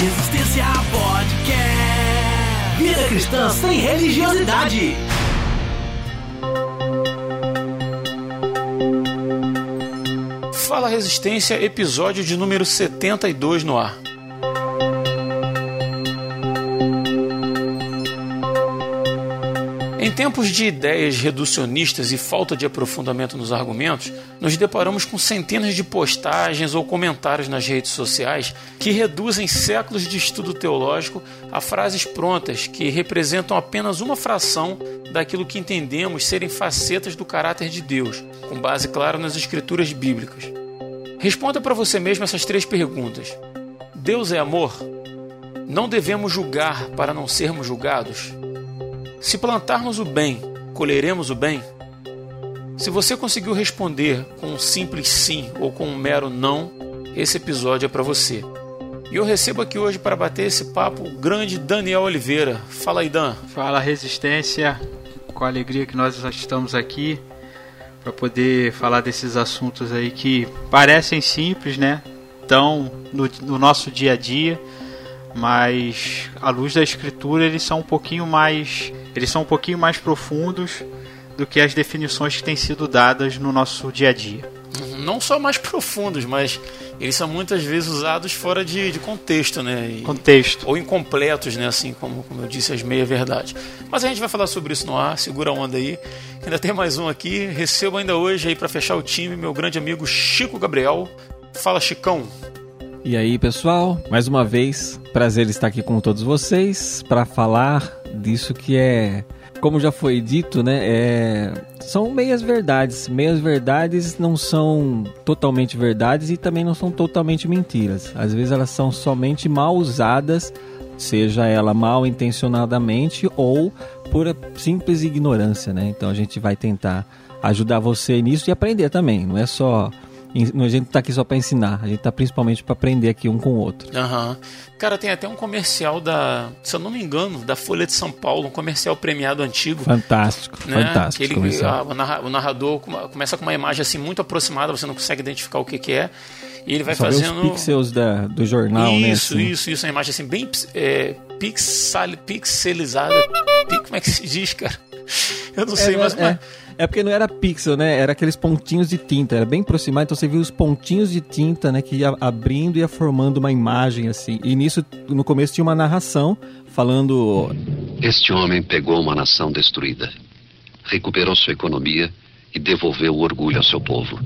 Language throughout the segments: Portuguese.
Resistência Podcast. Vida cristã sem religiosidade. Fala Resistência, episódio de número 72 no ar. Em tempos de ideias reducionistas e falta de aprofundamento nos argumentos, nos deparamos com centenas de postagens ou comentários nas redes sociais que reduzem séculos de estudo teológico a frases prontas que representam apenas uma fração daquilo que entendemos serem facetas do caráter de Deus, com base, claro, nas escrituras bíblicas. Responda para você mesmo essas três perguntas: Deus é amor? Não devemos julgar para não sermos julgados? Se plantarmos o bem, colheremos o bem? Se você conseguiu responder com um simples sim ou com um mero não, esse episódio é para você. E eu recebo aqui hoje para bater esse papo o grande Daniel Oliveira. Fala aí, Dan. Fala Resistência, com a alegria que nós estamos aqui para poder falar desses assuntos aí que parecem simples, né? Estão no, no nosso dia a dia, mas à luz da escritura eles são um pouquinho mais eles são um pouquinho mais profundos do que as definições que têm sido dadas no nosso dia a dia. Não só mais profundos, mas eles são muitas vezes usados fora de, de contexto, né? E, contexto. Ou incompletos, né? Assim como, como eu disse, as meia-verdades. Mas a gente vai falar sobre isso no ar, segura a onda aí. Ainda tem mais um aqui. Recebo ainda hoje aí para fechar o time meu grande amigo Chico Gabriel. Fala, Chicão. E aí, pessoal, mais uma vez, prazer estar aqui com todos vocês para falar disso que é, como já foi dito, né, é, são meias verdades. Meias verdades não são totalmente verdades e também não são totalmente mentiras. Às vezes elas são somente mal usadas, seja ela mal intencionadamente ou por simples ignorância, né? Então a gente vai tentar ajudar você nisso e aprender também. Não é só a gente tá aqui só para ensinar, a gente tá principalmente para aprender aqui um com o outro. Aham. Uhum. Cara, tem até um comercial da, se eu não me engano, da Folha de São Paulo, um comercial premiado antigo. Fantástico, né? fantástico. Ele, a, o narrador começa com uma imagem assim muito aproximada, você não consegue identificar o que, que é. E ele vai só fazendo. Os pixels da, do jornal, isso, né? Isso, assim. isso, isso. Uma imagem assim, bem é, pixel, pixelizada. Como é que se diz, cara? Eu não é, sei, mas. É. É porque não era pixel, né? Era aqueles pontinhos de tinta, era bem aproximado, então você viu os pontinhos de tinta, né? Que ia abrindo e ia formando uma imagem assim. E nisso, no começo, tinha uma narração falando. Este homem pegou uma nação destruída, recuperou sua economia e devolveu o orgulho ao seu povo.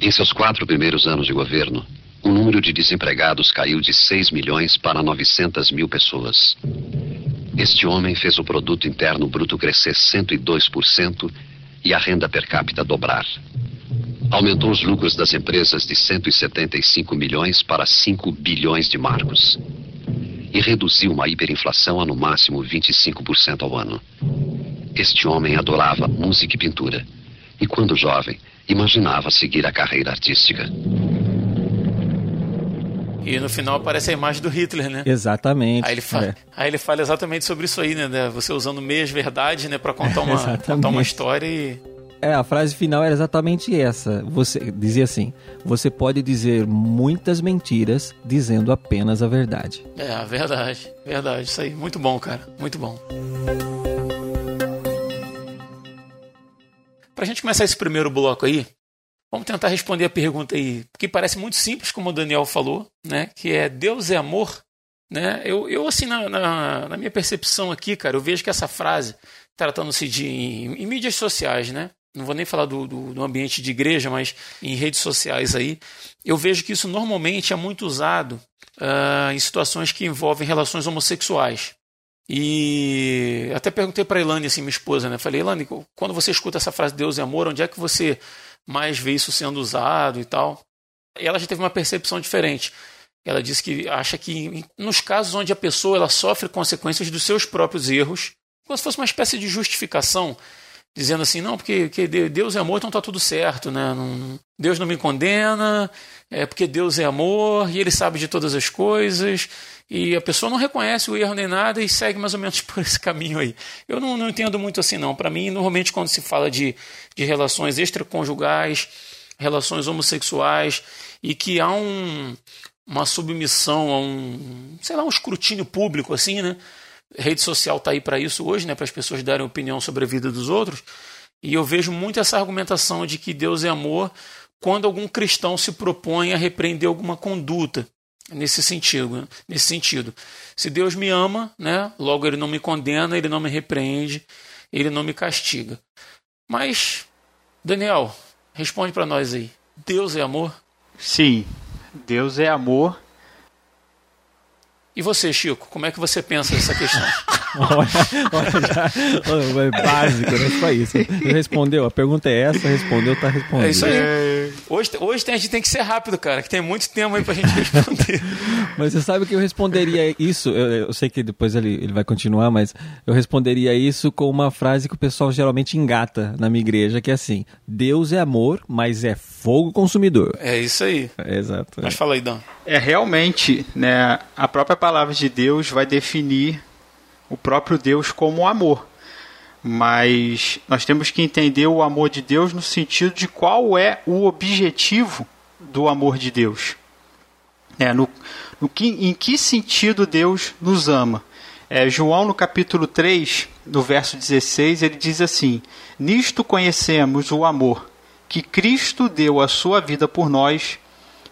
Em seus quatro primeiros anos de governo, o número de desempregados caiu de 6 milhões para 900 mil pessoas. Este homem fez o produto interno bruto crescer 102% e a renda per capita dobrar. Aumentou os lucros das empresas de 175 milhões para 5 bilhões de marcos. E reduziu uma hiperinflação a no máximo 25% ao ano. Este homem adorava música e pintura. E quando jovem, imaginava seguir a carreira artística. E no final aparece a imagem do Hitler, né? Exatamente. Aí ele fala, é. aí ele fala exatamente sobre isso aí, né? Você usando meias verdades, né, para contar uma, contar uma história e é, a frase final era exatamente essa. Você dizia assim: você pode dizer muitas mentiras dizendo apenas a verdade. É, a verdade, verdade, isso aí. Muito bom, cara, muito bom. Pra gente começar esse primeiro bloco aí, Vamos tentar responder a pergunta aí, que parece muito simples, como o Daniel falou, né? Que é Deus é amor, né? Eu, eu assim, na, na, na minha percepção aqui, cara, eu vejo que essa frase, tratando-se de em, em, mídias sociais, né? Não vou nem falar do, do, do, ambiente de igreja, mas em redes sociais aí, eu vejo que isso normalmente é muito usado uh, em situações que envolvem relações homossexuais. E até perguntei para a Elane, assim, minha esposa, né? Falei, Elane, quando você escuta essa frase Deus é amor, onde é que você mais vê isso sendo usado e tal. E ela já teve uma percepção diferente. Ela disse que acha que nos casos onde a pessoa ela sofre consequências dos seus próprios erros, como se fosse uma espécie de justificação, dizendo assim, não, porque, porque Deus é amor, então está tudo certo, né? Não, Deus não me condena, é porque Deus é amor e Ele sabe de todas as coisas e a pessoa não reconhece o erro nem nada e segue mais ou menos por esse caminho aí. Eu não, não entendo muito assim, não. Para mim, normalmente, quando se fala de, de relações extraconjugais, relações homossexuais, e que há um, uma submissão a um, sei lá, um escrutínio público assim, né? rede social está aí para isso hoje, né, para as pessoas darem opinião sobre a vida dos outros. E eu vejo muito essa argumentação de que Deus é amor quando algum cristão se propõe a repreender alguma conduta nesse sentido, nesse sentido. Se Deus me ama, né, logo ele não me condena, ele não me repreende, ele não me castiga. Mas Daniel, responde para nós aí. Deus é amor? Sim. Deus é amor e você, Chico, como é que você pensa essa questão? olha, olha, é básico, não é só isso. Respondeu, a pergunta é essa, respondeu, tá respondendo. É isso aí. Hoje, hoje a gente tem que ser rápido, cara, que tem muito tempo aí pra gente responder. mas você sabe que eu responderia isso, eu, eu, sei que depois ele, ele vai continuar, mas eu responderia isso com uma frase que o pessoal geralmente engata na minha igreja, que é assim, Deus é amor, mas é fogo consumidor. É isso aí. É, exato. Mas fala aí, Dan. É realmente, né, a própria palavra de Deus vai definir o próprio Deus como amor. Mas nós temos que entender o amor de Deus no sentido de qual é o objetivo do amor de Deus. É, no, no que, em que sentido Deus nos ama? É, João, no capítulo 3, no verso 16, ele diz assim: Nisto conhecemos o amor, que Cristo deu a sua vida por nós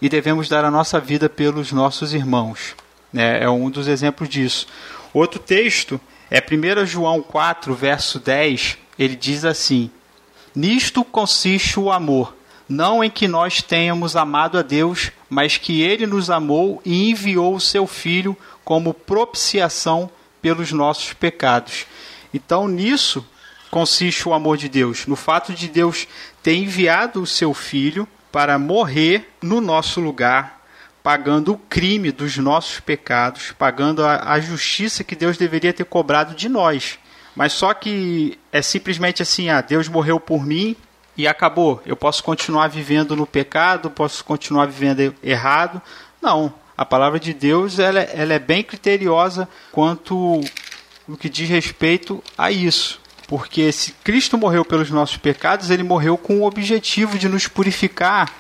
e devemos dar a nossa vida pelos nossos irmãos. É, é um dos exemplos disso. Outro texto é 1 João 4, verso 10. Ele diz assim: Nisto consiste o amor, não em que nós tenhamos amado a Deus, mas que ele nos amou e enviou o seu Filho como propiciação pelos nossos pecados. Então, nisso consiste o amor de Deus, no fato de Deus ter enviado o seu Filho para morrer no nosso lugar, pagando o crime dos nossos pecados, pagando a, a justiça que Deus deveria ter cobrado de nós. Mas só que é simplesmente assim: ah, Deus morreu por mim e acabou. Eu posso continuar vivendo no pecado, posso continuar vivendo errado. Não. A palavra de Deus ela, ela é bem criteriosa quanto no que diz respeito a isso. Porque se Cristo morreu pelos nossos pecados, ele morreu com o objetivo de nos purificar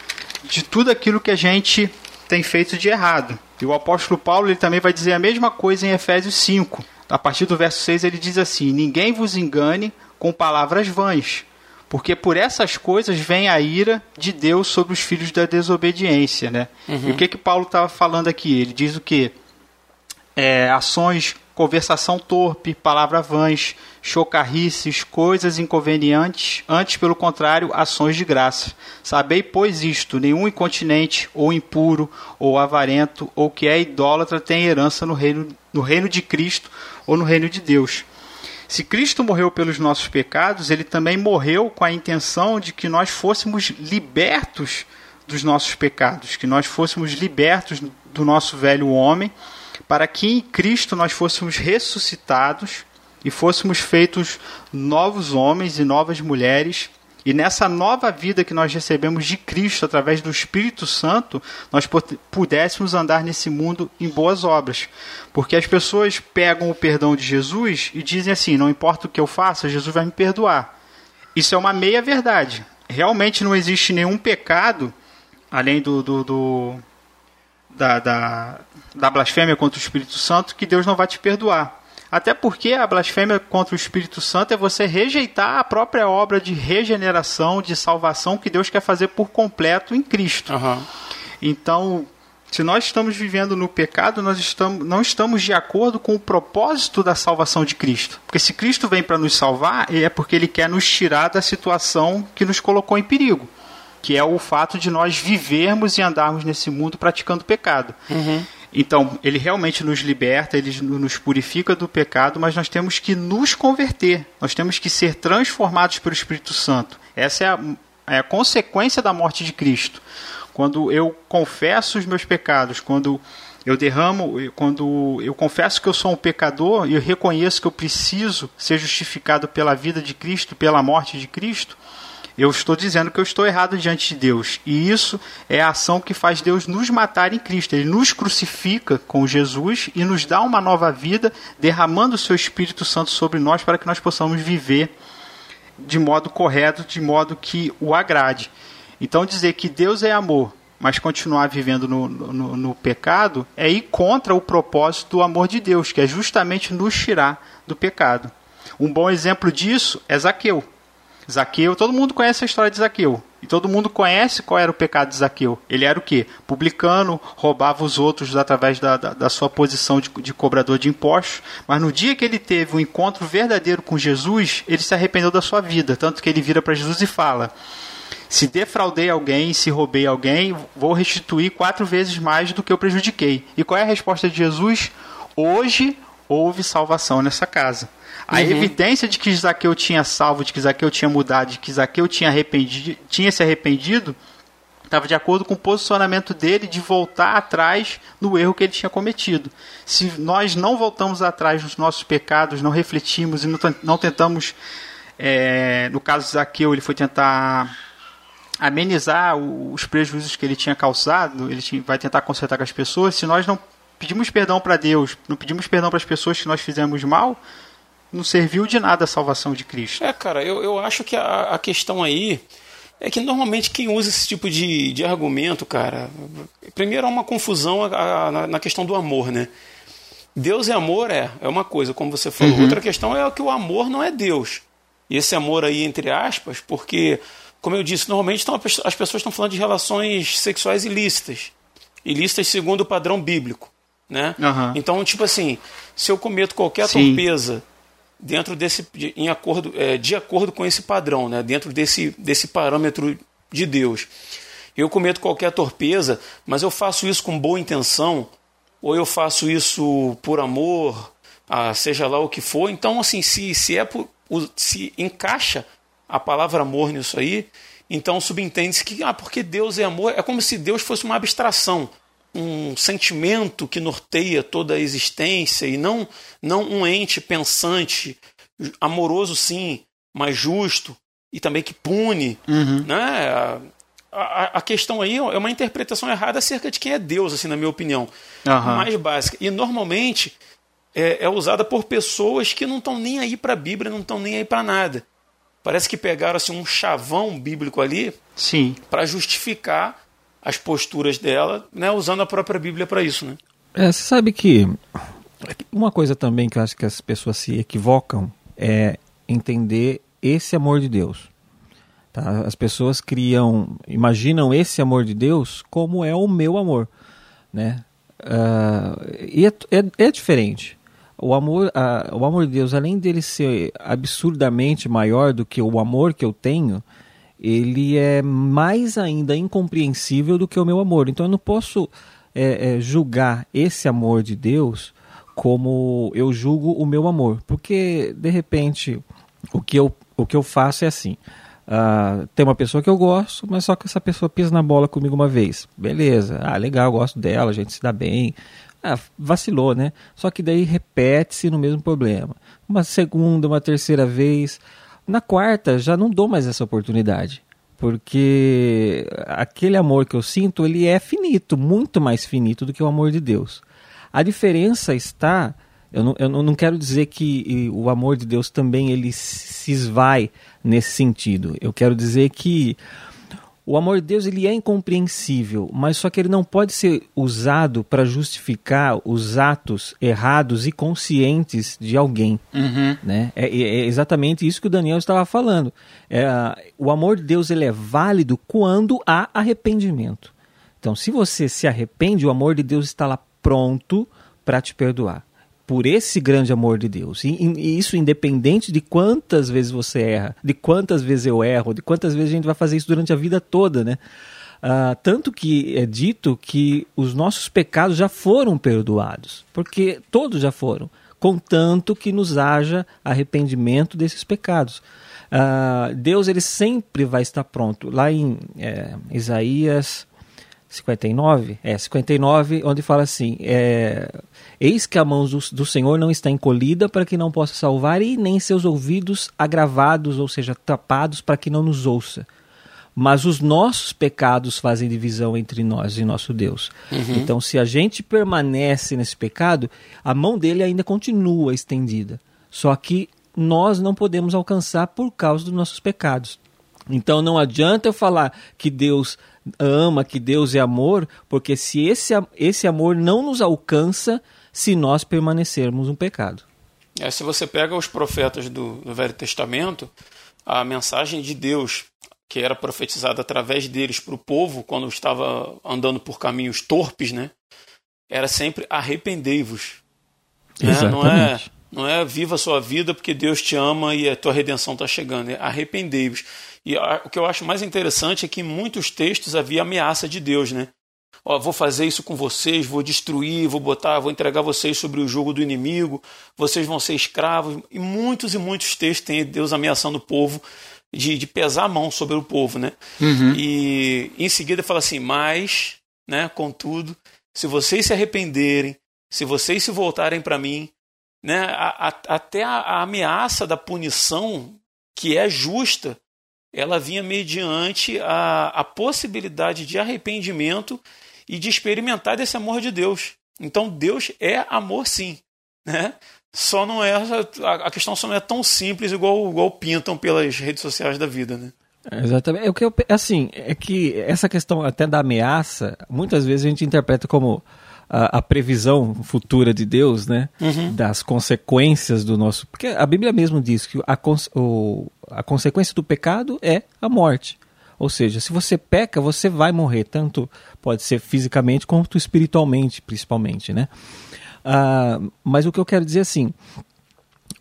de tudo aquilo que a gente tem feito de errado. E o apóstolo Paulo ele também vai dizer a mesma coisa em Efésios 5. A partir do verso 6 ele diz assim: Ninguém vos engane com palavras vãs, porque por essas coisas vem a ira de Deus sobre os filhos da desobediência. Né? Uhum. E o que, que Paulo estava falando aqui? Ele diz o que? É, ações conversação torpe, palavra vãs, chocarrices, coisas inconvenientes, antes, pelo contrário, ações de graça. Sabei, pois, isto: nenhum incontinente, ou impuro, ou avarento, ou que é idólatra tem herança no reino, no reino de Cristo ou no reino de Deus. Se Cristo morreu pelos nossos pecados, ele também morreu com a intenção de que nós fôssemos libertos dos nossos pecados, que nós fôssemos libertos do nosso velho homem para que em Cristo nós fôssemos ressuscitados e fôssemos feitos novos homens e novas mulheres. E nessa nova vida que nós recebemos de Cristo através do Espírito Santo, nós pudéssemos andar nesse mundo em boas obras. Porque as pessoas pegam o perdão de Jesus e dizem assim: não importa o que eu faça, Jesus vai me perdoar. Isso é uma meia verdade. Realmente não existe nenhum pecado, além do, do, do da, da, da blasfêmia contra o Espírito Santo que Deus não vai te perdoar. Até porque a blasfêmia contra o Espírito Santo é você rejeitar a própria obra de regeneração, de salvação que Deus quer fazer por completo em Cristo. Uhum. Então, se nós estamos vivendo no pecado, nós estamos, não estamos de acordo com o propósito da salvação de Cristo. Porque se Cristo vem para nos salvar, é porque ele quer nos tirar da situação que nos colocou em perigo que é o fato de nós vivermos e andarmos nesse mundo praticando pecado. Uhum. Então, ele realmente nos liberta, ele nos purifica do pecado, mas nós temos que nos converter, nós temos que ser transformados pelo Espírito Santo. Essa é a, é a consequência da morte de Cristo. Quando eu confesso os meus pecados, quando eu derramo, quando eu confesso que eu sou um pecador e eu reconheço que eu preciso ser justificado pela vida de Cristo, pela morte de Cristo, eu estou dizendo que eu estou errado diante de Deus. E isso é a ação que faz Deus nos matar em Cristo. Ele nos crucifica com Jesus e nos dá uma nova vida, derramando o seu Espírito Santo sobre nós para que nós possamos viver de modo correto, de modo que o agrade. Então, dizer que Deus é amor, mas continuar vivendo no, no, no, pecado, é ir contra o propósito do amor de Deus, que é justamente nos tirar do pecado. Um bom exemplo disso é Zaqueu. Zaqueu, todo mundo conhece a história de Zaqueu. E todo mundo conhece qual era o pecado de Zaqueu. Ele era o quê? Publicano, roubava os outros através da, da, da sua posição de, de, cobrador de impostos. Mas no dia que ele teve um encontro verdadeiro com Jesus, ele se arrependeu da sua vida. Tanto que ele vira para Jesus e fala: Se defraudei alguém, se roubei alguém, vou restituir quatro vezes mais do que eu prejudiquei. E qual é a resposta de Jesus? Hoje houve salvação nessa casa. A uhum. evidência de que Zaqueu tinha salvo, de que Zaqueu tinha mudado, de que Zaqueu tinha, arrependido, tinha se arrependido, estava de acordo com o posicionamento dele de voltar atrás no erro que ele tinha cometido. Se nós não voltamos atrás nos nossos pecados, não refletimos e não, não tentamos, é, no caso de Zaqueu, ele foi tentar amenizar os prejuízos que ele tinha causado, ele vai tentar consertar com as pessoas. Se nós não pedimos perdão para Deus, não pedimos perdão para as pessoas que nós fizemos mal, não serviu de nada a salvação de Cristo. É, cara, eu, eu acho que a, a questão aí é que normalmente quem usa esse tipo de, de argumento, cara, primeiro há uma confusão a, a, na questão do amor, né? Deus é amor, é, é uma coisa, como você falou. Uhum. Outra questão é que o amor não é Deus. E esse amor aí, entre aspas, porque, como eu disse, normalmente estão, as pessoas estão falando de relações sexuais ilícitas. Ilícitas segundo o padrão bíblico. Né? Uhum. Então, tipo assim, se eu cometo qualquer Sim. torpeza dentro desse em acordo é, de acordo com esse padrão, né? Dentro desse desse parâmetro de Deus. Eu cometo qualquer torpeza, mas eu faço isso com boa intenção, ou eu faço isso por amor, ah, seja lá o que for. Então, assim, se, se é por, se encaixa a palavra amor nisso aí, então subentende-se que ah, porque Deus é amor, é como se Deus fosse uma abstração um sentimento que norteia toda a existência e não, não um ente pensante, amoroso sim, mas justo e também que pune. Uhum. Né? A, a, a, questão aí é uma interpretação errada acerca de quem é Deus, assim, na minha opinião. Uhum. Mais básica. E normalmente é, é usada por pessoas que não estão nem aí para a Bíblia, não estão nem aí para nada. Parece que pegaram assim, um chavão bíblico ali para justificar as posturas dela, né, usando a própria Bíblia para isso, né? É, você sabe que uma coisa também que eu acho que as pessoas se equivocam é entender esse amor de Deus. Tá? As pessoas criam, imaginam esse amor de Deus como é o meu amor, né? Uh, e é, é, é, diferente. O amor, o amor de Deus, além dele ser absurdamente maior do que o amor que eu tenho, ele é mais ainda incompreensível do que o meu amor. Então eu não posso é, é, julgar esse amor de Deus como eu julgo o meu amor, porque de repente o que eu, o que eu faço é assim. Uh, tem uma pessoa que eu gosto, mas só que essa pessoa pisa na bola comigo uma vez. Beleza, ah, legal, gosto dela, a gente se dá bem. Ah, vacilou, né? Só que daí repete-se no mesmo problema. Uma segunda, uma terceira vez. Na quarta, já não dou mais essa oportunidade. Porque aquele amor que eu sinto, ele é finito, muito mais finito do que o amor de Deus. A diferença está eu não, eu não quero dizer que o amor de Deus também ele se esvai nesse sentido. Eu quero dizer que o amor de Deus ele é incompreensível, mas só que ele não pode ser usado para justificar os atos errados e conscientes de alguém. Uhum. Né? É, é, exatamente isso que o Daniel estava falando. É, o amor de Deus ele é válido quando há arrependimento. Então, se você se arrepende, o amor de Deus está lá pronto para te perdoar por esse grande amor de Deus. E, e, isso independente de quantas vezes você erra, de quantas vezes eu erro, de quantas vezes a gente vai fazer isso durante a vida toda, né? Uh, tanto que é dito que os nossos pecados já foram perdoados, porque todos já foram, contanto que nos haja arrependimento desses pecados. Uh, Deus ele sempre vai estar pronto. Lá em é, Isaías 59, é 59, onde fala assim: é, Eis que a mão do, do, Senhor não está encolhida para que não possa salvar, e nem seus ouvidos agravados, ou seja, tapados para que não nos ouça. Mas os nossos pecados fazem divisão entre nós e nosso Deus. Uhum. Então, se a gente permanece nesse pecado, a mão dele ainda continua estendida. Só que nós não podemos alcançar por causa dos nossos pecados. Então não adianta eu falar que Deus ama, que Deus é amor, porque se esse, esse amor não nos alcança se nós permanecermos no pecado. É, se você pega os profetas do, do Velho Testamento, a mensagem de Deus que era profetizada através deles para o povo quando estava andando por caminhos torpes, né? Era sempre arrependei-vos. Né? Não é não é viva a sua vida porque Deus te ama e a tua redenção está chegando. É arrependei-vos. E o que eu acho mais interessante é que em muitos textos havia ameaça de Deus, né? Ó, vou fazer isso com vocês, vou destruir, vou botar, vou entregar vocês sobre o jogo do inimigo, vocês vão ser escravos. E muitos e muitos textos tem Deus ameaçando o povo de, de pesar a mão sobre o povo, né? Uhum. E em seguida fala assim, mas, né, contudo, se vocês se arrependerem, se vocês se voltarem para mim, né, a, a, até a, a ameaça da punição, que é justa, ela vinha mediante a, a possibilidade de arrependimento e de experimentar desse amor de Deus. Então Deus é amor sim, né? Só não é a questão só não é tão simples igual igual pintam pelas redes sociais da vida, né? Exatamente. É o que eu, assim, é que essa questão até da ameaça, muitas vezes a gente interpreta como a, a previsão futura de Deus, né? Uhum. Das consequências do nosso. Porque a Bíblia mesmo diz que a, o, a consequência do pecado é a morte. Ou seja, se você peca, você vai morrer, tanto pode ser fisicamente quanto espiritualmente, principalmente, né? Uh, mas o que eu quero dizer assim,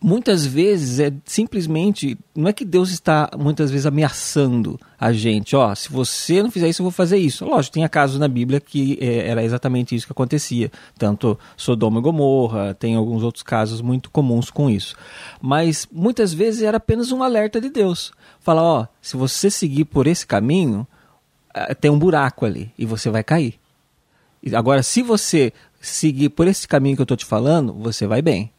muitas vezes é simplesmente não é que Deus está muitas vezes ameaçando a gente, ó, se você não fizer isso eu vou fazer isso. Lógico, tinha casos na Bíblia que é, era exatamente isso que acontecia, tanto Sodoma e Gomorra, tem alguns outros casos muito comuns com isso. Mas muitas vezes era apenas um alerta de Deus, falar, ó, se você seguir por esse caminho, eh, tem um buraco ali e você vai cair. Agora, se você seguir por esse caminho que eu estou te falando, você vai bem.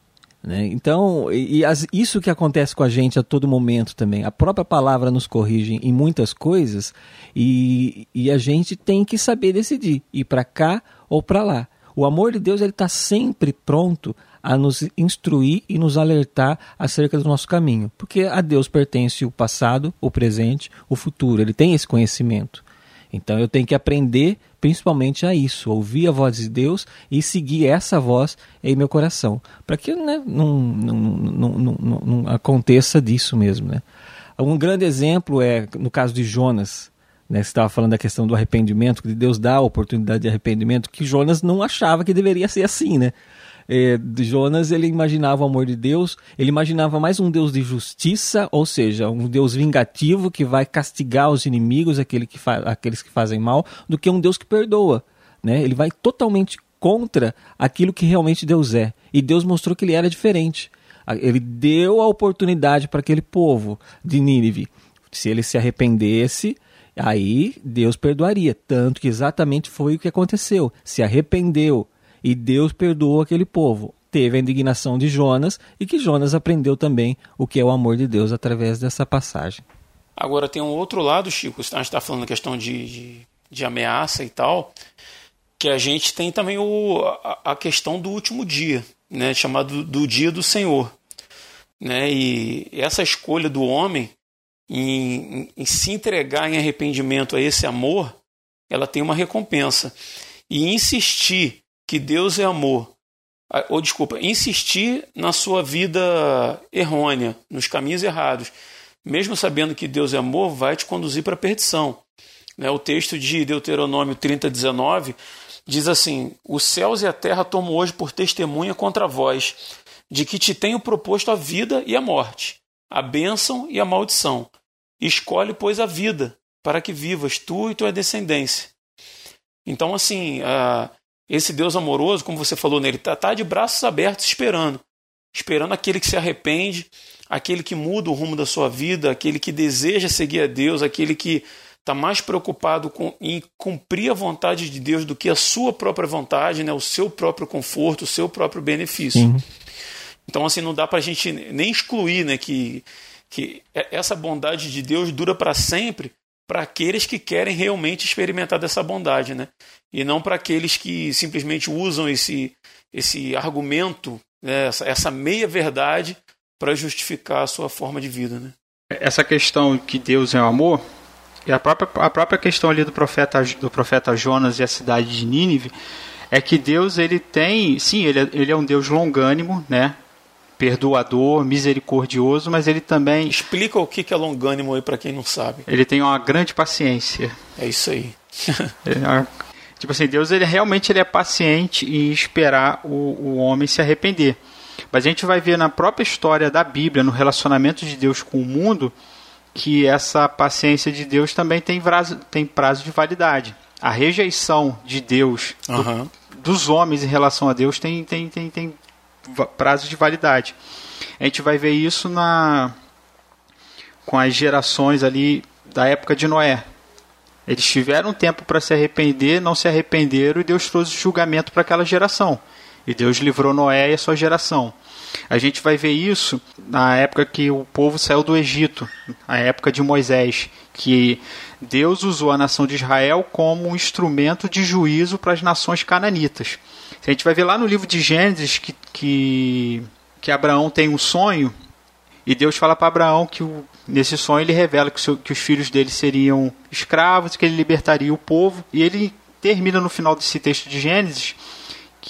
Né? Então, e, as, isso que acontece com a gente a todo momento também. A própria palavra nos corrige em muitas coisas e, e a gente tem que saber decidir ir para cá ou para lá. O amor de Deus ele está sempre pronto a nos instruir e nos alertar acerca do nosso caminho, porque a Deus pertence o passado, o presente, o futuro. Ele tem esse conhecimento. Então eu tenho que aprender principalmente a isso, ouvir a voz de Deus e seguir essa voz em meu coração, para que né, não, não, não, não, não aconteça disso mesmo. Né? Um grande exemplo é no caso de Jonas. Né, você estava falando da questão do arrependimento, que Deus dá a oportunidade de arrependimento, que Jonas não achava que deveria ser assim, né? É, de Jonas, ele imaginava o amor de Deus, ele imaginava mais um Deus de justiça, ou seja, um Deus vingativo que vai castigar os inimigos, aquele que aqueles que fazem mal, do que um Deus que perdoa. Né? Ele vai totalmente contra aquilo que realmente Deus é. E Deus mostrou que ele era diferente. Ele deu a oportunidade para aquele povo de Nínive. Se ele se arrependesse, aí Deus perdoaria. Tanto que exatamente foi o que aconteceu. Se arrependeu, e Deus perdoou aquele povo. Teve a indignação de Jonas e que Jonas aprendeu também o que é o amor de Deus através dessa passagem. Agora tem um outro lado, Chico, a gente está falando da questão de, de, de, ameaça e tal, que a gente tem também o, a, a questão do último dia, né, chamado do dia do Senhor. Né, e essa escolha do homem em, em, em se entregar em arrependimento a esse amor, ela tem uma recompensa. E insistir que Deus é amor, ah, ou desculpa, insistir na sua vida errônea, nos caminhos errados, mesmo sabendo que Deus é amor, vai te conduzir para a perdição. Né, o texto de Deuteronômio 30, 19 diz assim: Os céus e a terra tomam hoje por testemunha contra vós, de que te tenho proposto a vida e a morte, a bênção e a maldição. Escolhe, pois, a vida, para que vivas tu e tua descendência. Então, assim, uh, esse Deus amoroso, como você falou nele, está tá de braços abertos esperando. Esperando aquele que se arrepende, aquele que muda o rumo da sua vida, aquele que deseja seguir a Deus, aquele que está mais preocupado com, em cumprir a vontade de Deus do que a sua própria vontade, né, o seu próprio conforto, o seu próprio benefício. Uhum. Então, assim, não dá para a gente nem excluir né, que, que essa bondade de Deus dura para sempre para aqueles que querem realmente experimentar dessa bondade, né? E não para aqueles que simplesmente usam esse, esse argumento, né? essa, essa meia verdade para justificar a sua forma de vida, né? essa questão que Deus é o amor, e a própria, a própria questão ali do profeta, do profeta Jonas e a cidade de Nínive, é que Deus ele tem, sim, ele é, ele é um Deus longânimo, né? Perdoador, misericordioso, mas ele também. Explica o que é longânimo aí para quem não sabe. Ele tem uma grande paciência. É isso aí. é, tipo assim, Deus ele realmente ele é paciente em esperar o, o homem se arrepender. Mas a gente vai ver na própria história da Bíblia, no relacionamento de Deus com o mundo, que essa paciência de Deus também tem prazo, tem prazo de validade. A rejeição de Deus, uhum. do, dos homens em relação a Deus, tem, tem, tem, tem prazo de validade. A gente vai ver isso na com as gerações ali da época de Noé. Eles tiveram tempo para se arrepender, não se arrependeram e Deus trouxe julgamento para aquela geração. E Deus livrou Noé e a sua geração. A gente vai ver isso na época que o povo saiu do Egito, a época de Moisés, que Deus usou a nação de Israel como um instrumento de juízo para as nações cananitas. A gente vai ver lá no livro de Gênesis que, que, que Abraão tem um sonho e Deus fala para Abraão que o, nesse sonho ele revela que, seu, que os filhos dele seriam escravos, que ele libertaria o povo. E ele termina no final desse texto de Gênesis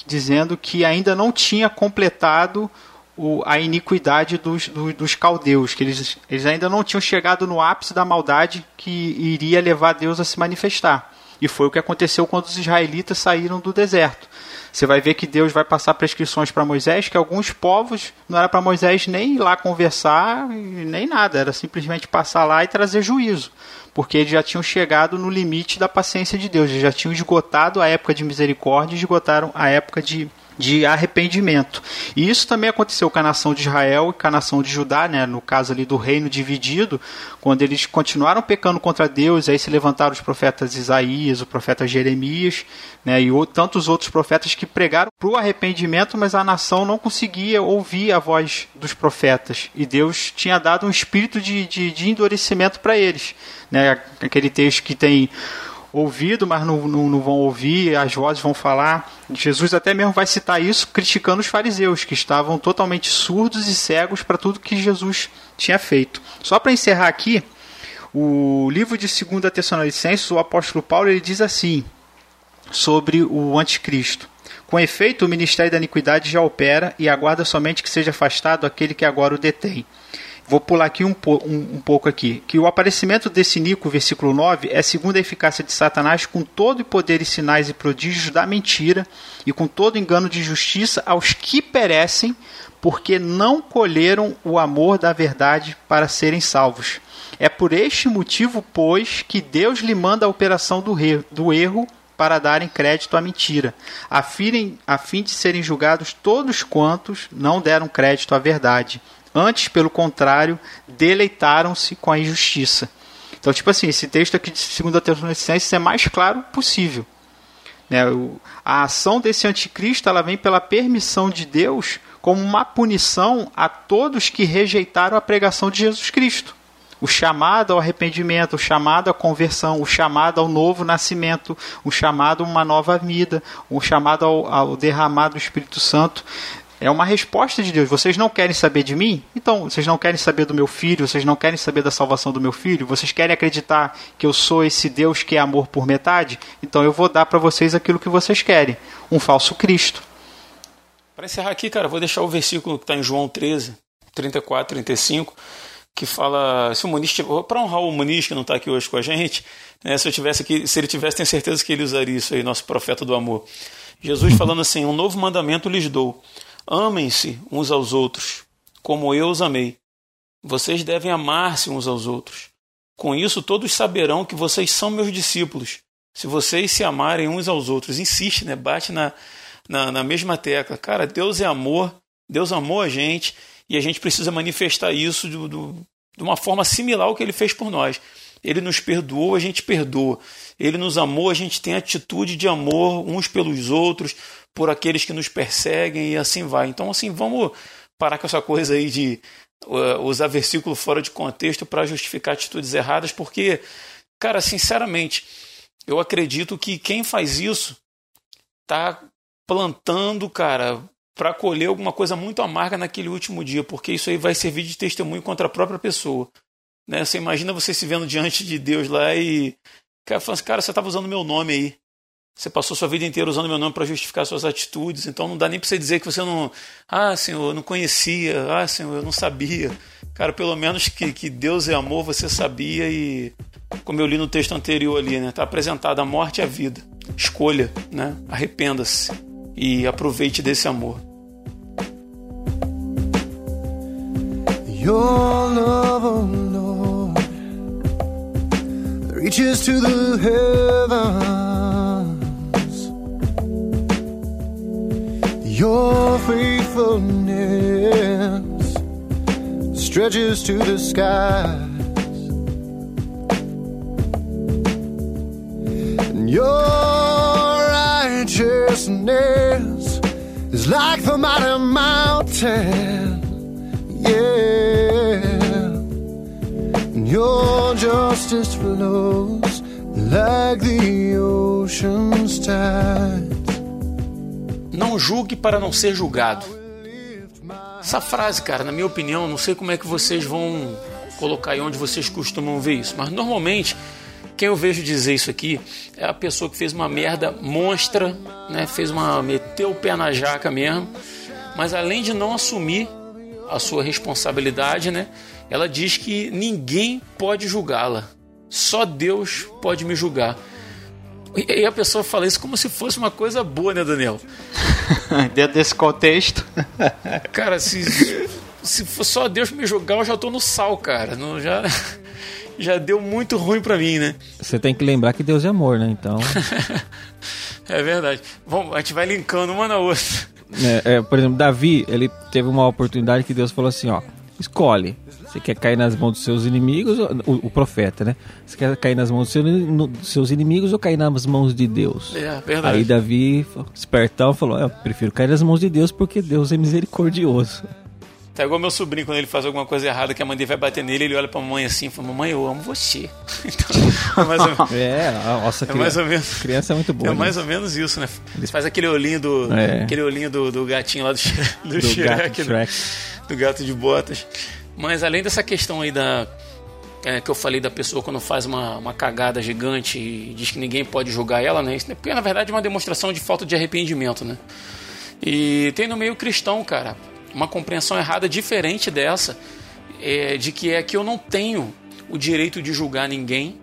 dizendo que ainda não tinha completado o, a iniquidade dos, dos, dos, caldeus, que eles, eles ainda não tinham chegado no ápice da maldade que iria levar Deus a se manifestar. E foi o que aconteceu quando os israelitas saíram do deserto. Você vai ver que Deus vai passar prescrições para Moisés, que alguns povos não era para Moisés nem ir lá conversar, nem nada, era simplesmente passar lá e trazer juízo. Porque eles já tinham chegado no limite da paciência de Deus, eles já tinham esgotado a época de misericórdia esgotaram a época de de arrependimento. E isso também aconteceu com a nação de Israel e com a nação de Judá, né, no caso ali do reino dividido, quando eles continuaram pecando contra Deus, aí se levantaram os profetas Isaías, o profeta Jeremias, né, e tantos outros profetas que pregaram para o arrependimento, mas a nação não conseguia ouvir a voz dos profetas. E Deus tinha dado um espírito de, de, de endurecimento para eles. Né, aquele texto que tem ouvido, mas não, não, não, vão ouvir, as vozes vão falar. Jesus até mesmo vai citar isso criticando os fariseus, que estavam totalmente surdos e cegos para tudo que Jesus tinha feito. Só para encerrar aqui, o livro de 2 Tessalonicenses, o apóstolo Paulo, ele diz assim sobre o anticristo. Com efeito, o ministério da iniquidade já opera e aguarda somente que seja afastado aquele que agora o detém. Vou pular aqui um, um, um, pouco aqui. Que o aparecimento desse Nico, versículo 9, é segundo a eficácia de Satanás com todo o poder e sinais e prodígios da mentira e com todo engano de justiça aos que perecem, porque não colheram o amor da verdade para serem salvos. É por este motivo, pois, que Deus lhe manda a operação do, re, do erro para darem crédito à mentira, a fim, a fim de serem julgados todos quantos não deram crédito à verdade Antes, pelo contrário, deleitaram-se com a injustiça. Então, tipo assim, esse texto aqui de 2 Tessalonicenses é mais claro possível. Né? A ação desse anticristo ela vem pela permissão de Deus como uma punição a todos que rejeitaram a pregação de Jesus Cristo. O chamado ao arrependimento, o chamado à conversão, o chamado ao novo nascimento, o chamado a uma nova vida, o chamado ao, ao derramar do Espírito Santo. É uma resposta de Deus. Vocês não querem saber de mim? Então, vocês não querem saber do meu filho? Vocês não querem saber da salvação do meu filho? Vocês querem acreditar que eu sou esse Deus que é amor por metade? Então eu vou dar para vocês aquilo que vocês querem: um falso Cristo. Para encerrar aqui, cara, vou deixar o versículo que está em João 13, 34, 35, que fala, se o Muniz, para honrar o Muniz que não está aqui hoje com a gente, né, se eu tivesse aqui, se ele tivesse, tenho certeza que ele usaria isso aí, nosso profeta do amor. Jesus falando assim: um novo mandamento lhes dou Amem-se uns aos outros, como eu os amei. Vocês devem amar-se uns aos outros. Com isso, todos saberão que vocês são meus discípulos, se vocês se amarem uns aos outros. Insiste, né? Bate na, na, na mesma tecla. Cara, Deus é amor, Deus amou a gente e a gente precisa manifestar isso do, do, de uma forma similar ao que ele fez por nós. Ele nos perdoou, a gente perdoa. Ele nos amou, a gente tem atitude de amor uns pelos outros, por aqueles que nos perseguem e assim vai. Então, assim, vamos parar com essa coisa aí de uh, usar versículo fora de contexto para justificar atitudes erradas, porque, cara, sinceramente, eu acredito que quem faz isso tá plantando, cara, para colher alguma coisa muito amarga naquele último dia, porque isso aí vai servir de testemunho contra a própria pessoa. Né? Você imagina você se vendo diante de Deus lá e cara falando assim, cara, você estava usando meu nome aí. Você passou sua vida inteira usando meu nome para justificar suas atitudes, então não dá nem para você dizer que você não. Ah, Senhor, eu não conhecia. Ah, Senhor, eu não sabia. Cara, pelo menos que, que Deus é amor, você sabia e. Como eu li no texto anterior ali, né? Está apresentada a morte e a vida. Escolha, né? Arrependa-se e aproveite desse amor. Your love, oh Lord, reaches to the. Your faithfulness stretches to the skies. And your righteousness is like the mighty mountain. Yeah, and your justice flows like the ocean's tides. Não julgue para não ser julgado. Essa frase, cara, na minha opinião, não sei como é que vocês vão colocar aí onde vocês costumam ver isso, mas normalmente quem eu vejo dizer isso aqui é a pessoa que fez uma merda monstra, né? Fez uma meteu o pé na jaca mesmo, mas além de não assumir a sua responsabilidade, né? Ela diz que ninguém pode julgá-la. Só Deus pode me julgar. E a pessoa fala isso como se fosse uma coisa boa, né, Daniel? Dentro desse contexto. cara, se, se for só Deus me julgar, eu já tô no sal, cara. Não, já, já deu muito ruim para mim, né? Você tem que lembrar que Deus é amor, né? Então. é verdade. Vamos, a gente vai linkando uma na outra. É, é, por exemplo, Davi, ele teve uma oportunidade que Deus falou assim, ó, escolhe. Você quer cair nas mãos dos seus inimigos, o, o profeta, né? Você quer cair nas mãos dos seus, no, seus inimigos ou cair nas mãos de Deus? É, verdade. Aí Davi, espertão, falou: Eu prefiro cair nas mãos de Deus porque Deus é misericordioso. Tá igual meu sobrinho, quando ele faz alguma coisa errada, que a mãe dele vai bater nele, ele olha pra mamãe assim e fala, mamãe, eu amo você. Então, é mais ou menos. É, nossa, é mais ou menos. Criança é muito boa. É mais ou menos isso, né? Ele faz aquele olhinho do. É. Aquele olhinho do, do gatinho lá do, do, do Shrek, gato, do, do gato de botas. Mas além dessa questão aí da. É, que eu falei da pessoa quando faz uma, uma cagada gigante e diz que ninguém pode julgar ela, né? Isso, porque na verdade é uma demonstração de falta de arrependimento, né? E tem no meio cristão, cara uma compreensão errada diferente dessa, é, de que é que eu não tenho o direito de julgar ninguém,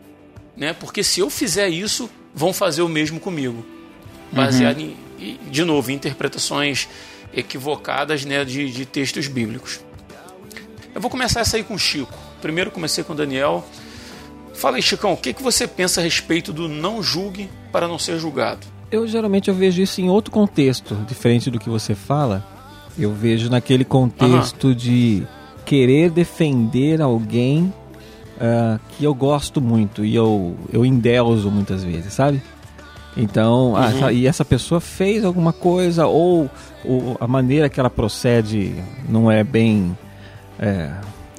né? Porque se eu fizer isso, vão fazer o mesmo comigo, baseado uhum. em, de novo, em interpretações equivocadas, né, de, de textos bíblicos. Eu vou começar essa aí com o Chico. Primeiro comecei com o Daniel. Fala aí, Chicão, o que, que você pensa a respeito do não julgue para não ser julgado? Eu geralmente eu vejo isso em outro contexto, diferente do que você fala. Eu vejo naquele contexto uhum. de querer defender alguém uh, que eu gosto muito e eu, eu endeuso muitas vezes, sabe? Então, ah, uhum. e essa pessoa fez alguma coisa ou, ou, a maneira que ela procede não é bem. É,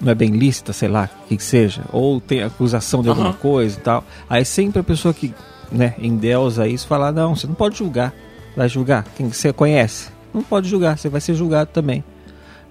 não é bem lícita, sei lá, o que, seja, ou tem acusação de uhum. alguma coisa e tal. Aí sempre a pessoa que né, endeusa isso fala: não, você não pode julgar, vai julgar quem você conhece não pode julgar, você vai ser julgado também.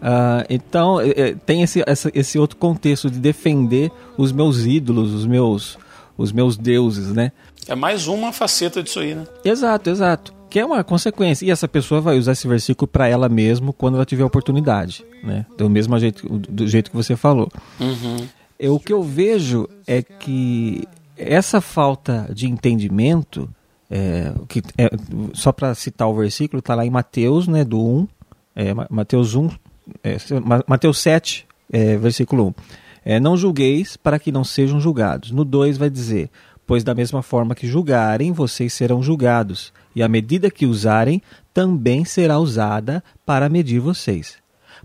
Uh, então é, tem esse, esse outro contexto de defender os meus ídolos, os meus, os meus deuses, né? É mais uma faceta disso aí, né? Exato, exato. Que é uma consequência. E essa pessoa vai usar esse versículo para ela mesmo quando ela tiver oportunidade, né? Do mesmo jeito, do jeito que você falou. Uhum. Eu, o que eu vejo é que essa falta de entendimento é, que, é, só para citar o versículo, está lá em Mateus, né, do 1, é, Mateus 1, é, Mateus 7, é, versículo 1. É, não julgueis para que não sejam julgados. No 2 vai dizer: Pois da mesma forma que julgarem, vocês serão julgados, e a medida que usarem também será usada para medir vocês.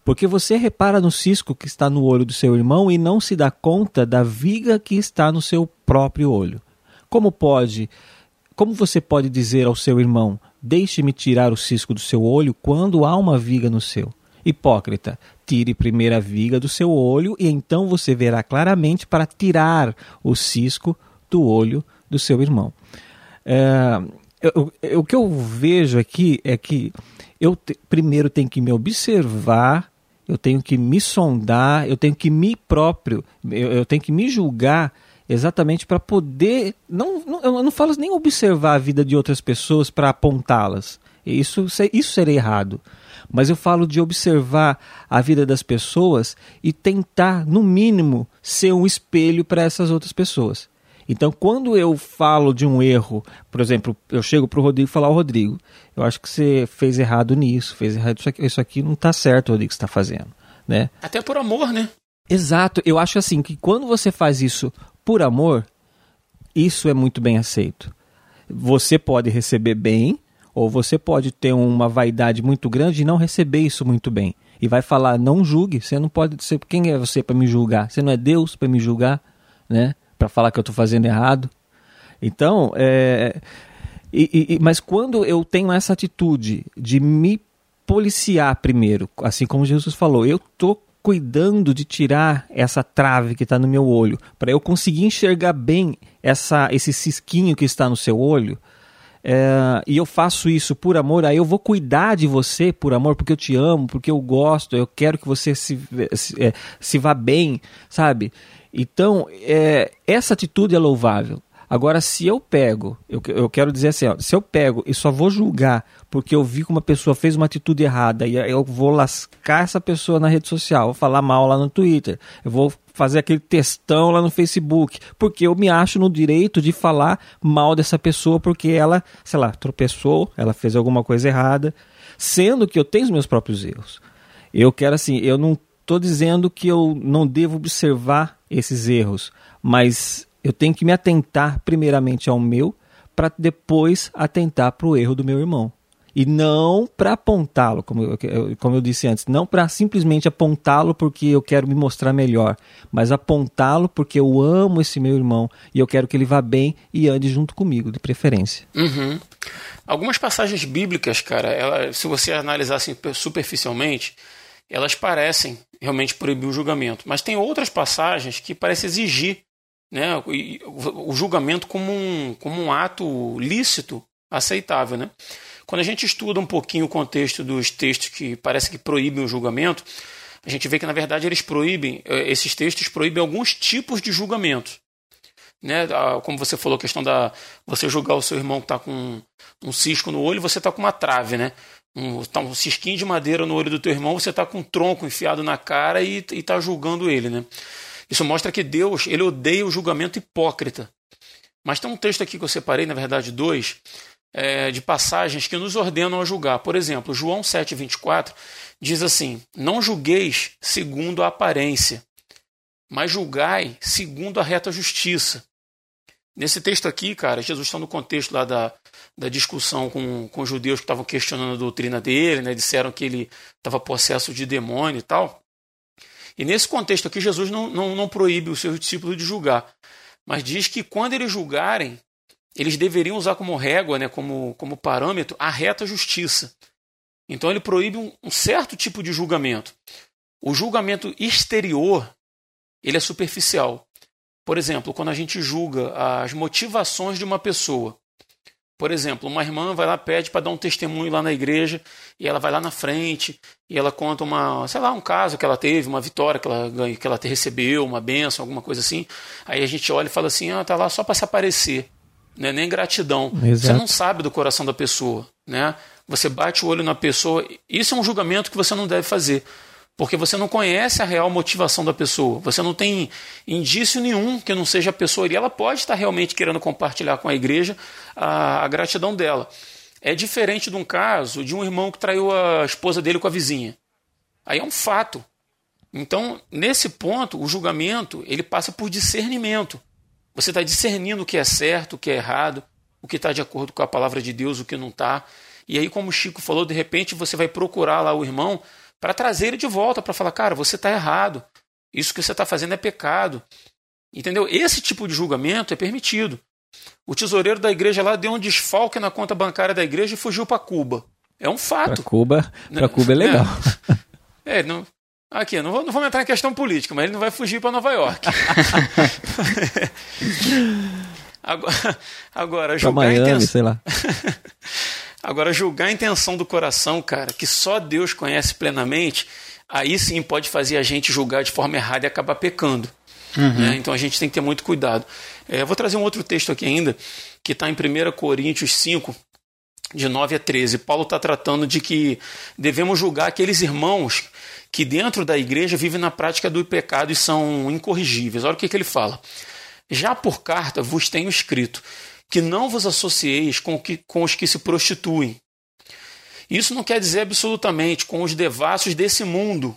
Porque você repara no cisco que está no olho do seu irmão e não se dá conta da viga que está no seu próprio olho. Como pode como você pode dizer ao seu irmão: Deixe-me tirar o cisco do seu olho quando há uma viga no seu? Hipócrita, tire primeiro a viga do seu olho e então você verá claramente para tirar o cisco do olho do seu irmão. É, eu, eu, o que eu vejo aqui é que eu te, primeiro tenho que me observar eu tenho que me sondar, eu tenho que me próprio, eu, eu tenho que me julgar exatamente para poder. Não, não, eu não falo nem observar a vida de outras pessoas para apontá-las. Isso, isso seria errado. Mas eu falo de observar a vida das pessoas e tentar, no mínimo, ser um espelho para essas outras pessoas. Então, quando eu falo de um erro, por exemplo, eu chego para o Rodrigo e falar, Rodrigo, eu acho que você fez errado nisso, fez errado isso aqui, isso aqui não está certo, Rodrigo, que está fazendo, né? Até por amor, né? Exato, eu acho assim que quando você faz isso por amor, isso é muito bem aceito. Você pode receber bem, ou você pode ter uma vaidade muito grande e não receber isso muito bem. E vai falar, não julgue, você não pode ser. Quem é você para me julgar? Você não é Deus para me julgar, né? Para falar que eu estou fazendo errado. Então, é, e, e, mas quando eu tenho essa atitude de me policiar primeiro, assim como Jesus falou, eu tô cuidando de tirar essa trave que está no meu olho, para eu conseguir enxergar bem essa, esse cisquinho que está no seu olho, é, e eu faço isso por amor, aí eu vou cuidar de você por amor, porque eu te amo, porque eu gosto, eu quero que você se, se, é, se vá bem, sabe? Então, é, essa atitude é louvável. Agora, se eu pego, eu, eu quero dizer assim, ó, se eu pego e só vou julgar porque eu vi que uma pessoa fez uma atitude errada e eu vou lascar essa pessoa na rede social, vou falar mal lá no Twitter, eu vou fazer aquele textão lá no Facebook, porque eu me acho no direito de falar mal dessa pessoa porque ela, sei lá, tropeçou, ela fez alguma coisa errada, sendo que eu tenho os meus próprios erros. Eu quero assim, eu não estou dizendo que eu não devo observar esses erros, mas eu tenho que me atentar primeiramente ao meu, para depois atentar para o erro do meu irmão. E não para apontá-lo, como eu, como eu disse antes, não para simplesmente apontá-lo porque eu quero me mostrar melhor, mas apontá-lo porque eu amo esse meu irmão e eu quero que ele vá bem e ande junto comigo, de preferência. Uhum. Algumas passagens bíblicas, cara, ela, se você analisar assim, superficialmente, elas parecem realmente proibir o julgamento. Mas tem outras passagens que parecem exigir né, o julgamento como um, como um ato lícito, aceitável. Né? Quando a gente estuda um pouquinho o contexto dos textos que parece que proíbem o julgamento, a gente vê que, na verdade, eles proíbem, eh, esses textos proíbem alguns tipos de julgamento. Né? Como você falou, a questão da você julgar o seu irmão que está com um cisco no olho, você está com uma trave, né? Um, tá um cisquinho de madeira no olho do teu irmão, você está com um tronco enfiado na cara e está julgando ele, né? Isso mostra que Deus ele odeia o julgamento hipócrita. Mas tem um texto aqui que eu separei, na verdade, dois, é, de passagens que nos ordenam a julgar. Por exemplo, João 7,24 diz assim: Não julgueis segundo a aparência, mas julgai segundo a reta justiça. Nesse texto aqui, cara, Jesus está no contexto lá da, da discussão com, com os judeus que estavam questionando a doutrina dele, né? disseram que ele estava possesso de demônio e tal. E nesse contexto aqui, Jesus não, não, não proíbe os seus discípulos de julgar, mas diz que quando eles julgarem, eles deveriam usar como régua, né, como, como parâmetro, a reta justiça. Então ele proíbe um, um certo tipo de julgamento. O julgamento exterior, ele é superficial. Por exemplo, quando a gente julga as motivações de uma pessoa. Por exemplo, uma irmã vai lá, pede para dar um testemunho lá na igreja, e ela vai lá na frente, e ela conta uma, sei lá, um caso que ela teve, uma vitória que ela, que ela recebeu, uma benção, alguma coisa assim. Aí a gente olha e fala assim: ah, tá lá só para se aparecer. Né? Nem gratidão. Exato. Você não sabe do coração da pessoa. Né? Você bate o olho na pessoa. Isso é um julgamento que você não deve fazer porque você não conhece a real motivação da pessoa. Você não tem indício nenhum que não seja a pessoa e ela pode estar realmente querendo compartilhar com a igreja a, a, gratidão dela. É diferente de um caso de um irmão que traiu a esposa dele com a vizinha. Aí é um fato. Então, nesse ponto, o julgamento ele passa por discernimento. Você está discernindo o que é certo, o que é errado, o que está de acordo com a palavra de Deus, o que não está. E aí, como o Chico falou, de repente você vai procurar lá o irmão para trazer ele de volta, para falar, cara, você está errado, isso que você está fazendo é pecado. Entendeu? Esse tipo de julgamento é permitido. O tesoureiro da igreja lá deu um desfalque na conta bancária da igreja e fugiu para Cuba. É um fato. Para Cuba, para Cuba é legal. É, é não, aqui, não, vou, não vamos entrar em questão política, mas ele não vai fugir para Nova York. agora, agora julgar Miami, intenção... sei lá. Agora, julgar a intenção do coração, cara, que só Deus conhece plenamente, aí sim pode fazer a gente julgar de forma errada e acabar pecando. Uhum. Né? Então a gente tem que ter muito cuidado. É, vou trazer um outro texto aqui ainda, que está em 1 Coríntios 5, de 9 a 13. Paulo está tratando de que devemos julgar aqueles irmãos que dentro da igreja vivem na prática do pecado e são incorrigíveis. Olha o que, que ele fala. Já por carta vos tenho escrito que não vos associeis com, que, com os que se prostituem. Isso não quer dizer absolutamente com os devassos desse mundo.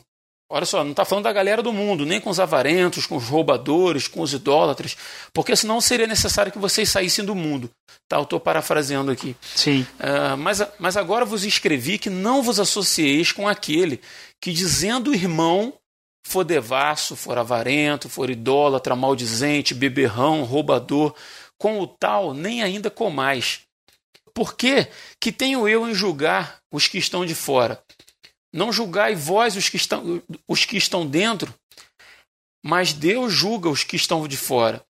Olha só, não está falando da galera do mundo, nem com os avarentos, com os roubadores, com os idólatras, porque senão seria necessário que vocês saíssem do mundo. Tá, eu estou parafraseando aqui. Sim. Uh, mas, mas agora vos escrevi que não vos associeis com aquele que, dizendo irmão, for devasso, for avarento, for idólatra, maldizente, beberrão, roubador, com o tal nem ainda comais. Por que, que tenho eu em julgar os que estão de fora? Não julgai vós os que estão, os que estão dentro, mas Deus julga os que estão de fora.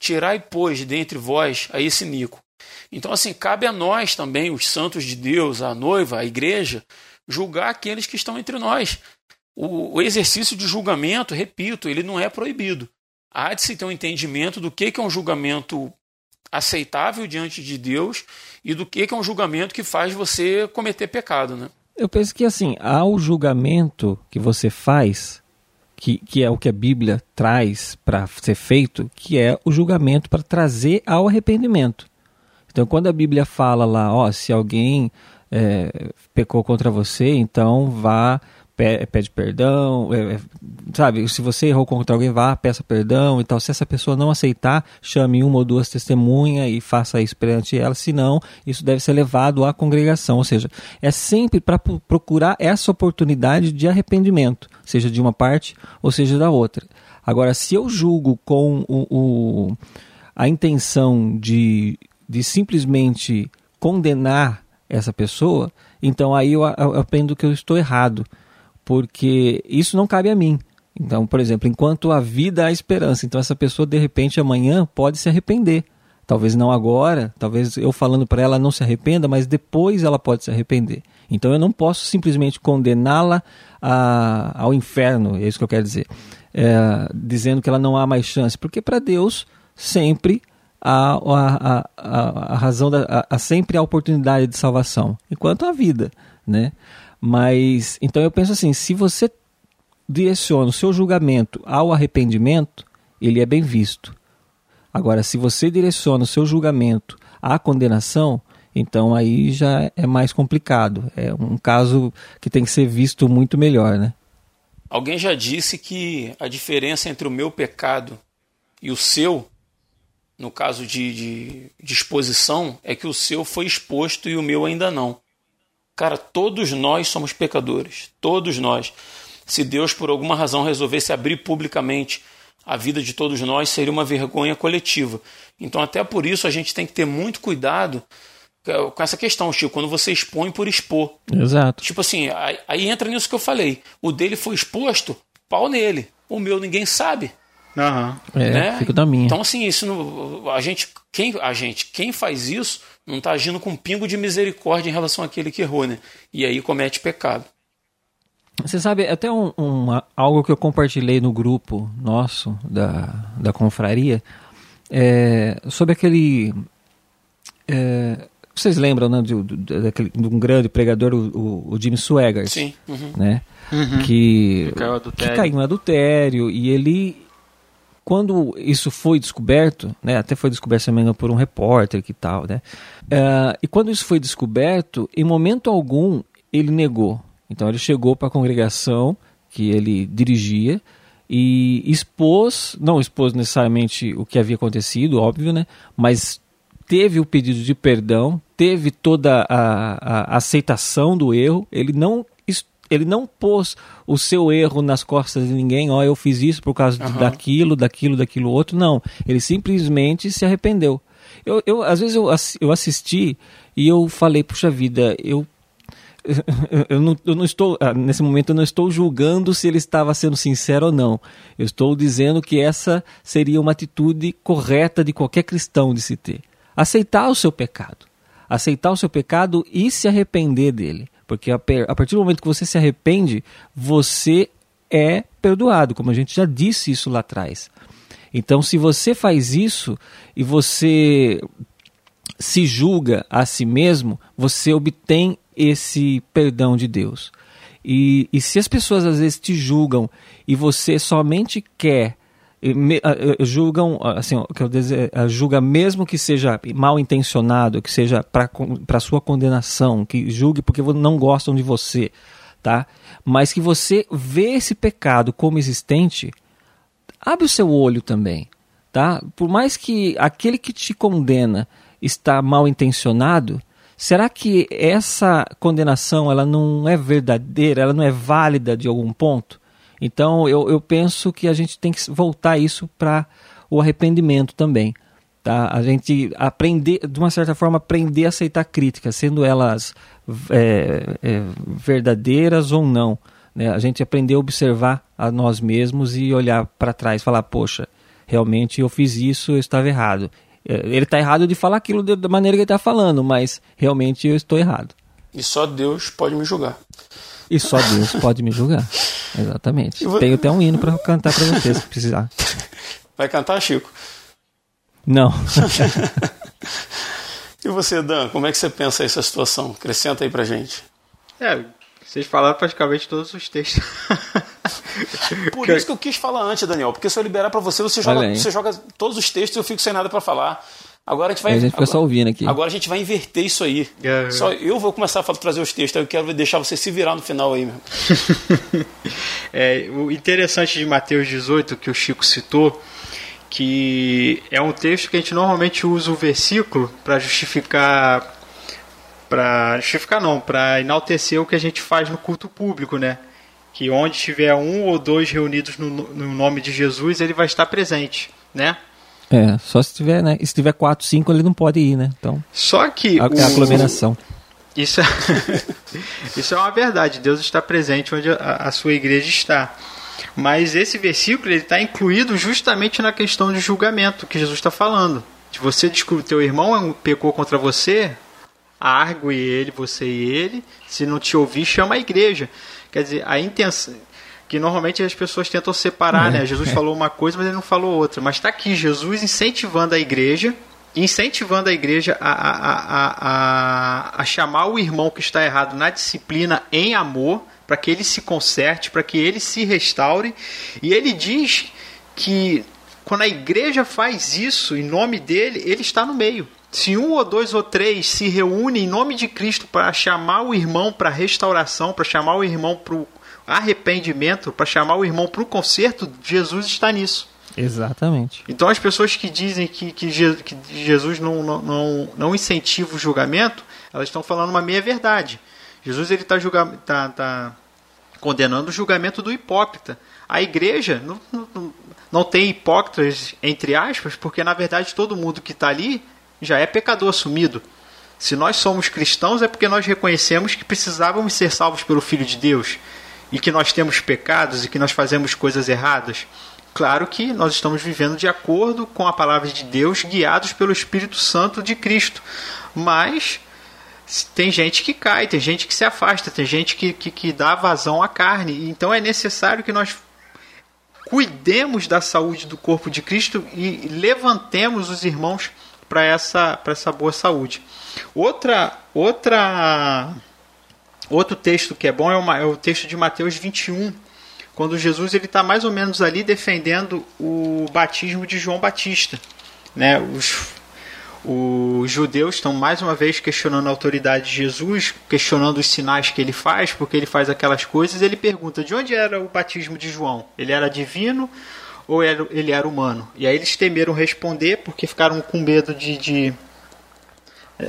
Tirai, pois, dentre vós a esse nico. Então, assim, cabe a nós também, os santos de Deus, a noiva, a igreja, julgar aqueles que estão entre nós. O, exercício de julgamento, repito, ele não é proibido. Há de se ter um entendimento do que é um julgamento aceitável diante de Deus e do que é um julgamento que faz você cometer pecado, né? Eu penso que assim, há o julgamento que você faz, que, que é o que a Bíblia traz para ser feito, que é o julgamento para trazer ao arrependimento. Então, quando a Bíblia fala lá, ó, se alguém é, pecou contra você, então vá pede perdão, é, é, sabe? Se você errou contra alguém, vá, peça perdão e tal. Se essa pessoa não aceitar, chame uma ou duas testemunhas e faça isso perante ela. Se não, isso deve ser levado à congregação. Ou seja, é sempre para procurar essa oportunidade de arrependimento, seja de uma parte ou seja da outra. Agora, se eu julgo com o, o a intenção de, de simplesmente condenar essa pessoa, então aí eu, eu aprendo que eu estou errado porque isso não cabe a mim. Então, por exemplo, enquanto a vida há esperança, então essa pessoa de repente amanhã pode se arrepender. Talvez não agora, talvez eu falando para ela não se arrependa, mas depois ela pode se arrepender. Então eu não posso simplesmente condená-la ao inferno, é isso que eu quero dizer, é, dizendo que ela não há mais chance, porque para Deus sempre há a, a, a, a razão, da, há sempre a oportunidade de salvação, enquanto a vida, né? Mas, então eu penso assim, se você direciona o seu julgamento ao arrependimento, ele é bem visto. Agora, se você direciona o seu julgamento à condenação, então aí já é mais complicado. É um caso que tem que ser visto muito melhor, né? Alguém já disse que a diferença entre o meu pecado e o seu, no caso de, de, de exposição, é que o seu foi exposto e o meu ainda não. Cara, todos nós somos pecadores. Todos nós. Se Deus, por alguma razão, resolvesse abrir publicamente a vida de todos nós, seria uma vergonha coletiva. Então, até por isso, a gente tem que ter muito cuidado com essa questão, Chico, quando você expõe por expor. Exato. Tipo assim, aí, aí entra nisso que eu falei. O dele foi exposto, pau nele. O meu ninguém sabe. Uhum. É, né? fico da minha. Então, assim, isso não, a gente, quem, a gente, quem faz isso não está agindo com um pingo de misericórdia em relação àquele que errou, né? E aí comete pecado. Você sabe, até um, um, algo que eu compartilhei no grupo nosso da, da confraria, é, sobre aquele. É, vocês lembram né, de, de, daquele, de um grande pregador, o, o Jimmy Swaggart? Sim. Uhum. Né? Uhum. Que, que, caiu que caiu no adultério e ele quando isso foi descoberto, né, até foi descoberto também por um repórter que tal, né, uh, e quando isso foi descoberto, em momento algum ele negou. Então ele chegou para a congregação que ele dirigia e expôs, não expôs necessariamente o que havia acontecido, óbvio, né, mas teve o pedido de perdão, teve toda a, a aceitação do erro, ele não ele não pôs o seu erro nas costas de ninguém, ó, oh, eu fiz isso por causa uhum. daquilo, daquilo, daquilo outro. Não. Ele simplesmente se arrependeu. Eu, eu, às vezes eu, eu assisti e eu falei, puxa vida, eu eu não, eu não, estou ah, nesse momento eu não estou julgando se ele estava sendo sincero ou não. Eu estou dizendo que essa seria uma atitude correta de qualquer cristão de se ter. Aceitar o seu pecado, aceitar o seu pecado e se arrepender dele. Porque a partir do momento que você se arrepende, você é perdoado, como a gente já disse isso lá atrás. Então, se você faz isso e você se julga a si mesmo, você obtém esse perdão de Deus. E, e se as pessoas às vezes te julgam e você somente quer julgam assim dizer, julga mesmo que seja mal intencionado que seja para sua condenação que julgue porque não gostam de você tá? Mas que você vê esse pecado como existente abre o seu olho também tá? Por mais que aquele que te condena está mal intencionado será que essa condenação ela não é verdadeira ela não é válida de algum ponto então eu, eu penso que a gente tem que voltar isso para o arrependimento também. Tá? A gente aprender, de uma certa forma, aprender a aceitar críticas, sendo elas é, é, verdadeiras ou não. Né? A gente aprender a observar a nós mesmos e olhar para trás, falar, poxa, realmente eu fiz isso, eu estava errado. É, ele está errado de falar aquilo da maneira que ele está falando, mas realmente eu estou errado. E só Deus pode me julgar. E só Deus pode me julgar. Exatamente. Vou... Tenho até um hino para cantar para vocês se precisar. Vai cantar, Chico? Não. e você, Dan, como é que você pensa essa situação? Acrescenta aí pra gente. É, vocês falaram praticamente todos os textos. Por isso que eu quis falar antes, Daniel, porque se eu liberar para você, você joga, você joga todos os textos e eu fico sem nada para falar. Agora a gente vai. a gente fica agora, só ouvindo aqui. Agora a gente vai inverter isso aí. É, só eu vou começar a trazer os textos, eu quero deixar você se virar no final aí mesmo. é, o interessante de Mateus 18 que o Chico citou, que é um texto que a gente normalmente usa o versículo para justificar para justificar não, para enaltecer o que a gente faz no culto público, né? Que onde tiver um ou dois reunidos no, no nome de Jesus, ele vai estar presente, né? É, só se tiver, né? Se tiver 4, 5, ele não pode ir, né? Então. Só que. É a, o... a aglomeração. Isso é... Isso é uma verdade. Deus está presente onde a, a sua igreja está. Mas esse versículo ele está incluído justamente na questão de julgamento que Jesus está falando. Se você descobre teu irmão pecou contra você, argue ele, você e ele. Se não te ouvir, chama a igreja. Quer dizer, a intenção que normalmente as pessoas tentam separar, né? Jesus falou uma coisa, mas ele não falou outra. Mas está aqui Jesus incentivando a igreja, incentivando a igreja a, a, a, a, a chamar o irmão que está errado na disciplina em amor, para que ele se conserte, para que ele se restaure. E ele diz que quando a igreja faz isso em nome dele, ele está no meio. Se um ou dois ou três se reúnem em nome de Cristo para chamar o irmão para restauração, para chamar o irmão para o arrependimento, para chamar o irmão para o conserto, Jesus está nisso. Exatamente. Então as pessoas que dizem que, que, Jesus não, não, não, incentiva o julgamento, elas estão falando uma meia-verdade. Jesus ele está tá, tá condenando o julgamento do hipócrita. A igreja não, não, não tem hipócritas, entre aspas, porque na verdade todo mundo que está ali já é pecador assumido. Se nós somos cristãos é porque nós reconhecemos que precisávamos ser salvos pelo Filho de Deus e que nós temos pecados e que nós fazemos coisas erradas? Claro que nós estamos vivendo de acordo com a palavra de Deus, guiados pelo Espírito Santo de Cristo. Mas tem gente que cai, tem gente que se afasta, tem gente que, que, que dá vazão à carne. Então é necessário que nós cuidemos da saúde do corpo de Cristo e levantemos os irmãos para essa, essa boa saúde. Outra, outra Outro texto que é bom é, uma, é o texto de Mateus 21, quando Jesus ele está mais ou menos ali defendendo o batismo de João Batista. Né? Os, os judeus estão mais uma vez questionando a autoridade de Jesus, questionando os sinais que ele faz, porque ele faz aquelas coisas. Ele pergunta de onde era o batismo de João? Ele era divino ou ele era humano? E aí eles temeram responder porque ficaram com medo de, de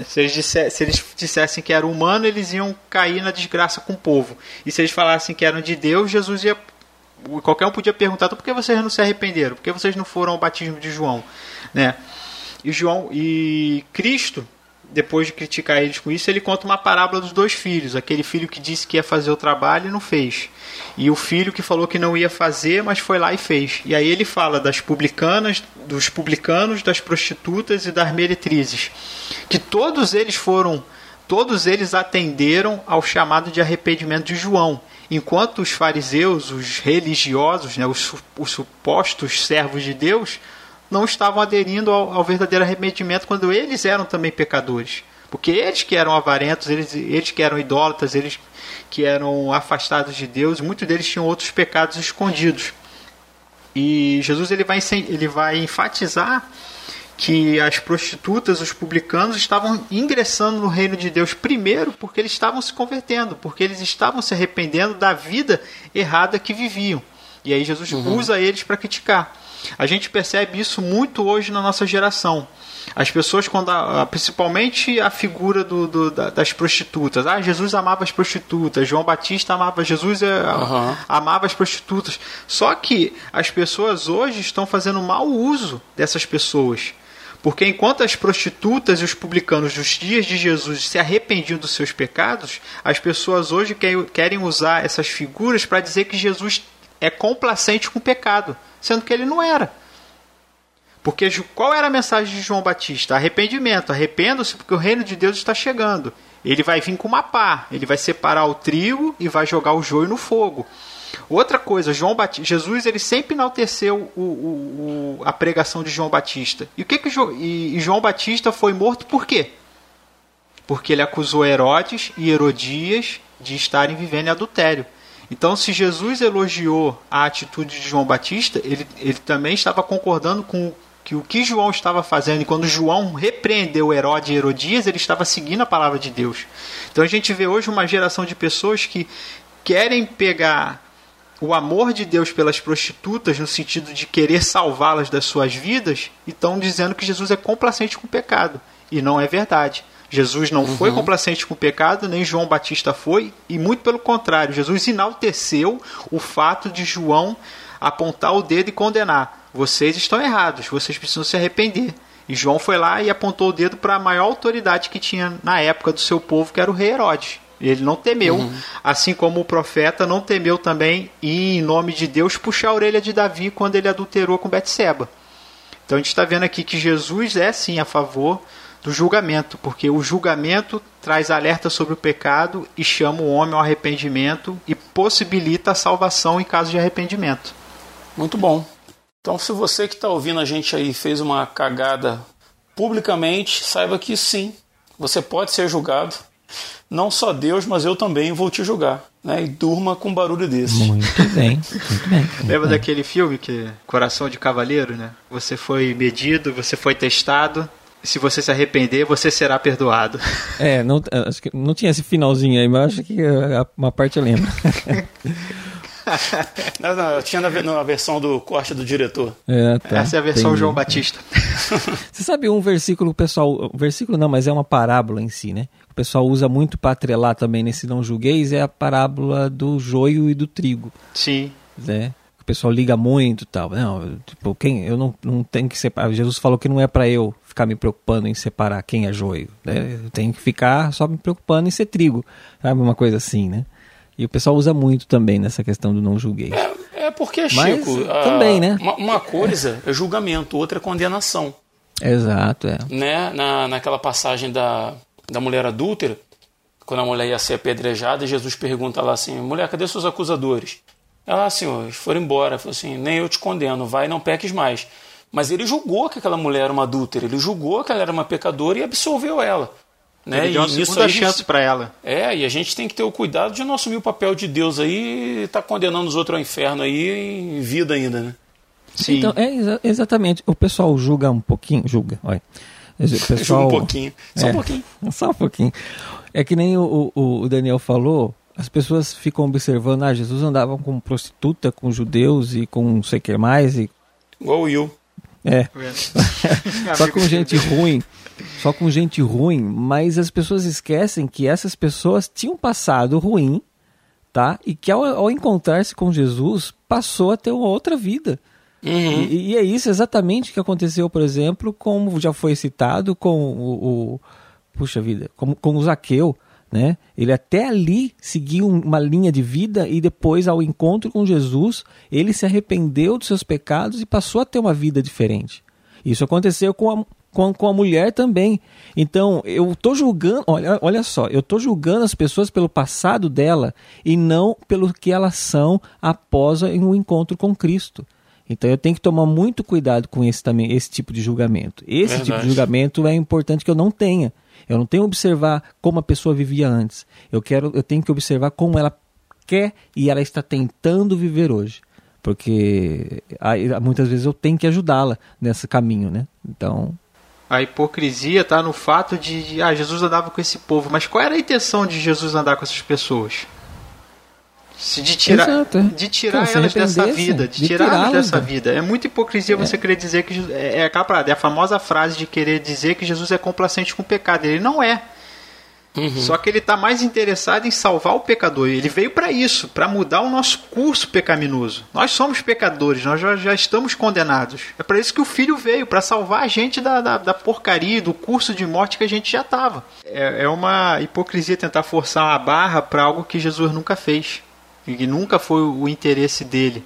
se eles, dissessem, se eles dissessem que era humano, eles iam cair na desgraça com o povo. E se eles falassem que eram de Deus, Jesus ia. Qualquer um podia perguntar: então, por que vocês não se arrependeram? Por que vocês não foram ao batismo de João? Né? E João e Cristo, depois de criticar eles com isso, ele conta uma parábola dos dois filhos. Aquele filho que disse que ia fazer o trabalho e não fez. E o filho que falou que não ia fazer, mas foi lá e fez. E aí ele fala das publicanas, dos publicanos, das prostitutas e das meretrizes. Que todos eles foram, todos eles atenderam ao chamado de arrependimento de João. Enquanto os fariseus, os religiosos, né, os, os supostos servos de Deus, não estavam aderindo ao, ao, verdadeiro arrependimento quando eles eram também pecadores. Porque eles que eram avarentos, eles, eles que eram idólatras, eles que eram afastados de Deus, muitos deles tinham outros pecados escondidos. E Jesus ele vai, ele vai enfatizar que as prostitutas, os publicanos, estavam ingressando no reino de Deus primeiro porque eles estavam se convertendo, porque eles estavam se arrependendo da vida errada que viviam. E aí Jesus uhum. usa eles para criticar. A gente percebe isso muito hoje na nossa geração. As pessoas, quando a, principalmente a figura do, do, das prostitutas, ah, Jesus amava as prostitutas, João Batista amava Jesus, uhum. amava as prostitutas. Só que as pessoas hoje estão fazendo mau uso dessas pessoas. Porque enquanto as prostitutas e os publicanos dos dias de Jesus se arrependiam dos seus pecados, as pessoas hoje querem usar essas figuras para dizer que Jesus é complacente com o pecado sendo que ele não era. Porque qual era a mensagem de João Batista? Arrependimento. Arrependa-se porque o reino de Deus está chegando. Ele vai vir com uma pá, ele vai separar o trigo e vai jogar o joio no fogo. Outra coisa, João Batista, Jesus ele sempre enalteceu o, o, o, a pregação de João Batista. E o que que e, e João Batista foi morto por quê? Porque ele acusou Herodes e Herodias de estarem vivendo em adultério. Então, se Jesus elogiou a atitude de João Batista, ele, ele também estava concordando com que o que João estava fazendo, e quando João repreendeu Herodes e Herodias, ele estava seguindo a palavra de Deus. Então a gente vê hoje uma geração de pessoas que querem pegar o amor de Deus pelas prostitutas, no sentido de querer salvá-las das suas vidas, e estão dizendo que Jesus é complacente com o pecado. E não é verdade. Jesus não uhum. foi complacente com o pecado, nem João Batista foi, e muito pelo contrário, Jesus enalteceu o fato de João apontar o dedo e condenar. Vocês estão errados, vocês precisam se arrepender. E João foi lá e apontou o dedo para a maior autoridade que tinha na época do seu povo, que era o rei Herodes. Ele não temeu, uhum. assim como o profeta não temeu também e em nome de Deus puxar a orelha de Davi quando ele adulterou com Betseba. Então a gente está vendo aqui que Jesus é sim a favor do julgamento, porque o julgamento traz alerta sobre o pecado e chama o homem ao arrependimento e possibilita a salvação em caso de arrependimento. Muito bom. Então, se você que está ouvindo a gente aí fez uma cagada publicamente, saiba que sim, você pode ser julgado. Não só Deus, mas eu também vou te julgar. Né? E durma com um barulho desse. Muito bem, muito bem. Muito Lembra bem. daquele filme que Coração de Cavaleiro, né? Você foi medido, você foi testado, se você se arrepender, você será perdoado. É, não, acho que não tinha esse finalzinho aí, mas acho que uma parte eu lembro. não, não, eu tinha na, na, versão do corte do diretor. É, tá. Essa é a versão João Batista. Você sabe um versículo, pessoal, um versículo não, mas é uma parábola em si, né? O pessoal usa muito para atrelar também nesse não julgueis, é a parábola do joio e do trigo. Sim. Né? O pessoal liga muito e tal. Não, tipo, quem, eu não, não tenho que separar. Jesus falou que não é para eu ficar me preocupando em separar quem é joio. Né? Eu tenho que ficar só me preocupando em ser trigo. Sabe? Uma coisa assim, né? E o pessoal usa muito também nessa questão do não julguei. É, é porque, Chico, Mas, a, também, né? Uma, uma, coisa é julgamento, outra é condenação. Exato, é. Né? Na, naquela passagem da, da mulher adúltera, quando a mulher ia ser apedrejada, Jesus pergunta lá assim: mulher, cadê seus acusadores? Ela, ah, senhor, foram embora. Falou assim: nem eu te condeno, vai, não peques mais. Mas ele julgou que aquela mulher era uma adúltera, ele julgou que ela era uma pecadora e absolveu ela. Né? Ele deu uma segunda chance para ela. É, e a gente tem que ter o cuidado de não assumir o papel de Deus aí e estar tá condenando os outros ao inferno aí em vida ainda, né? Sim. Então, é exa exatamente. O pessoal julga um pouquinho, julga, olha. O pessoal, um pouquinho, só é, um pouquinho. Só um pouquinho. É que nem o, o, o Daniel falou, as pessoas ficam observando, ah, Jesus andava com prostituta, com judeus e com não sei o que mais. E... Igual o Will. É. só com gente ruim. Só com gente ruim, mas as pessoas esquecem que essas pessoas tinham passado ruim, tá? E que ao, ao encontrar-se com Jesus, passou a ter uma outra vida. Uhum. E, e, é isso exatamente que aconteceu, por exemplo, como já foi citado com o, o puxa vida, como, como o Zaqueu, né? Ele até ali seguiu uma linha de vida e depois, ao encontro com Jesus, ele se arrependeu dos seus pecados e passou a ter uma vida diferente. Isso aconteceu com a, com, com a mulher também. Então, eu estou julgando, olha, olha só, eu estou julgando as pessoas pelo passado dela e não pelo que elas são após um encontro com Cristo. Então eu tenho que tomar muito cuidado com esse também, esse tipo de julgamento. Esse Verdade. tipo de julgamento é importante que eu não tenha. Eu não tenho que observar como a pessoa vivia antes. Eu quero, eu tenho que observar como ela quer e ela está tentando viver hoje. Porque aí, muitas vezes eu tenho que ajudá-la nesse caminho, né? Então, a hipocrisia está no fato de, ah, Jesus andava com esse povo, mas qual era a intenção de Jesus andar com essas pessoas? Se de tirar, Exato. É. de tirar Cara, elas dessa vida, de, de tirar elas dessa vida. É muita hipocrisia é. você querer dizer que é, é aquela parada, é a famosa frase de querer dizer que Jesus é complacente com o pecado. Ele não é. Uhum. Só que ele está mais interessado em salvar o pecador. Ele veio para isso, para mudar o nosso curso pecaminoso. Nós somos pecadores, nós já, já estamos condenados. É para isso que o Filho veio, para salvar a gente da, da, da, porcaria, do curso de morte que a gente já estava. É, é uma hipocrisia tentar forçar uma barra para algo que Jesus nunca fez e nunca foi o interesse dele.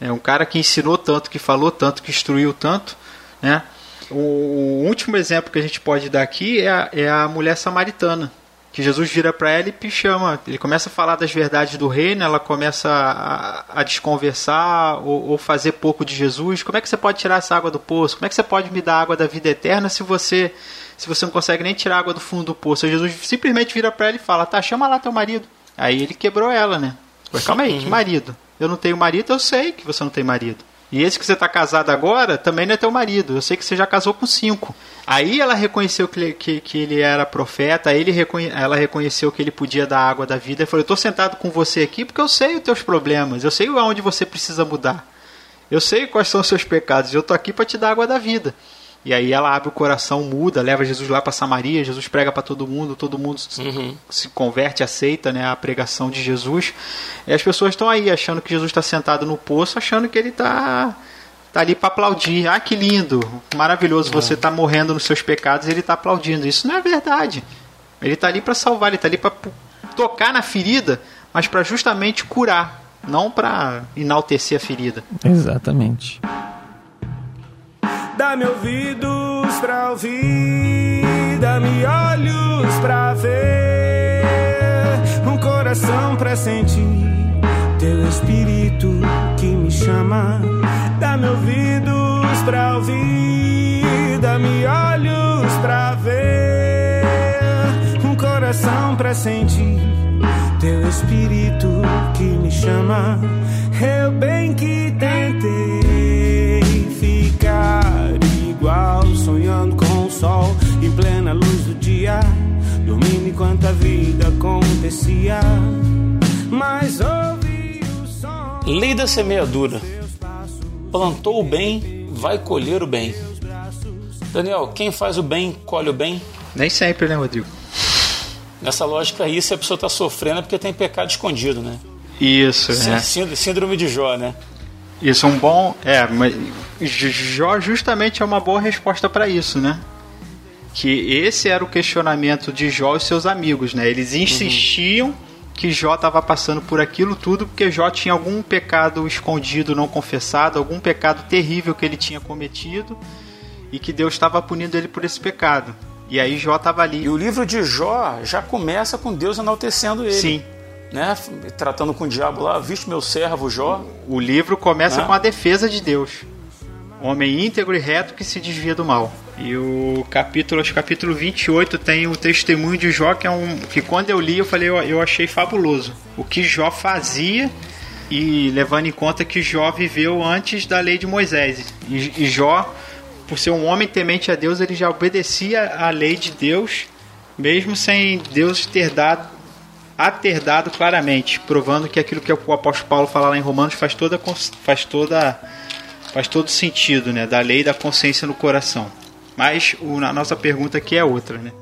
É um cara que ensinou tanto, que falou tanto, que instruiu tanto, né? O último exemplo que a gente pode dar aqui é a, é a mulher samaritana que Jesus vira para ela e chama. Ele começa a falar das verdades do reino, ela começa a, a desconversar ou, ou, fazer pouco de Jesus. Como é que você pode tirar essa água do poço? Como é que você pode me dar água da vida eterna se você se você não consegue nem tirar água do fundo do poço? Jesus simplesmente vira para ela e fala: "Tá, chama lá teu marido". Aí ele quebrou ela, né? Mas calma aí, que marido? Eu não tenho marido, eu sei que você não tem marido. E esse que você está casado agora também não é teu marido. Eu sei que você já casou com cinco. Aí ela reconheceu que, que, que ele era profeta, ele reconhe, ela reconheceu que ele podia dar água da vida. E falou: Eu estou sentado com você aqui porque eu sei os teus problemas, eu sei aonde você precisa mudar. Eu sei quais são os seus pecados, eu estou aqui para te dar água da vida. E aí ela abre o coração, muda, leva Jesus lá para Samaria, Jesus prega para todo mundo, todo mundo uhum. se converte, aceita né, a pregação de Jesus. E as pessoas estão aí achando que Jesus está sentado no poço, achando que ele está tá ali para aplaudir. Ah, que lindo, maravilhoso, uhum. você está morrendo nos seus pecados e ele está aplaudindo. Isso não é verdade. Ele está ali para salvar, ele está ali para tocar na ferida, mas para justamente curar, não para enaltecer a ferida. Exatamente. Dá-me ouvidos pra ouvir, dá-me olhos pra ver, um coração pra sentir teu espírito que me chama. Dá-me ouvidos pra ouvir, dá-me olhos pra ver, um coração pra sentir teu espírito que me chama. Eu bem que tentei ficar sol em plena luz do dia, dormindo enquanto a vida acontecia. Mas ouvi o som. Lei da semeadura. Plantou o bem, vai colher o bem. Daniel, quem faz o bem, colhe o bem? Nem sempre, né, Rodrigo? Nessa lógica aí, se a pessoa está sofrendo é porque tem pecado escondido, né? Isso, é. Síndrome de Jó, né? Isso é um bom. É, mas Jó justamente é uma boa resposta para isso, né? Que esse era o questionamento de Jó e seus amigos, né? Eles insistiam uhum. que Jó estava passando por aquilo tudo porque Jó tinha algum pecado escondido, não confessado, algum pecado terrível que ele tinha cometido e que Deus estava punindo ele por esse pecado. E aí Jó estava ali. E o livro de Jó já começa com Deus enaltecendo ele. Sim né, tratando com o diabo lá, viste meu servo Jó. O livro começa né? com a defesa de Deus. Homem íntegro e reto que se desvia do mal. E o capítulo, acho capítulo 28 tem o testemunho de Jó, que é um. que quando eu li eu falei, eu, eu achei fabuloso. O que Jó fazia e levando em conta que Jó viveu antes da lei de Moisés. E, e Jó, por ser um homem temente a Deus, ele já obedecia à lei de Deus, mesmo sem Deus ter dado a ter dado claramente, provando que aquilo que o apóstolo Paulo fala lá em Romanos faz toda faz toda faz todo sentido, né, da lei da consciência no coração. Mas o, a nossa pergunta aqui é outra, né?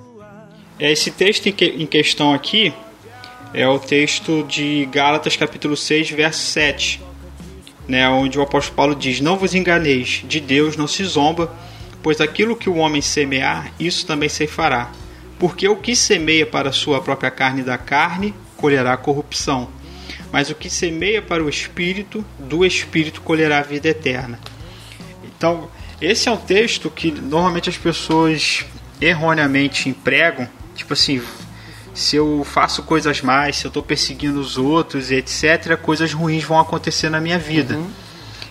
É esse texto em, que, em questão aqui é o texto de Gálatas capítulo 6, verso 7, né, onde o apóstolo Paulo diz: "Não vos enganeis, de Deus não se zomba, pois aquilo que o homem semear, isso também se fará." Porque o que semeia para a sua própria carne da carne, colherá corrupção. Mas o que semeia para o espírito, do espírito colherá a vida eterna. Então, esse é um texto que normalmente as pessoas erroneamente empregam, tipo assim, se eu faço coisas mais, se eu estou perseguindo os outros, etc., coisas ruins vão acontecer na minha vida. Uhum.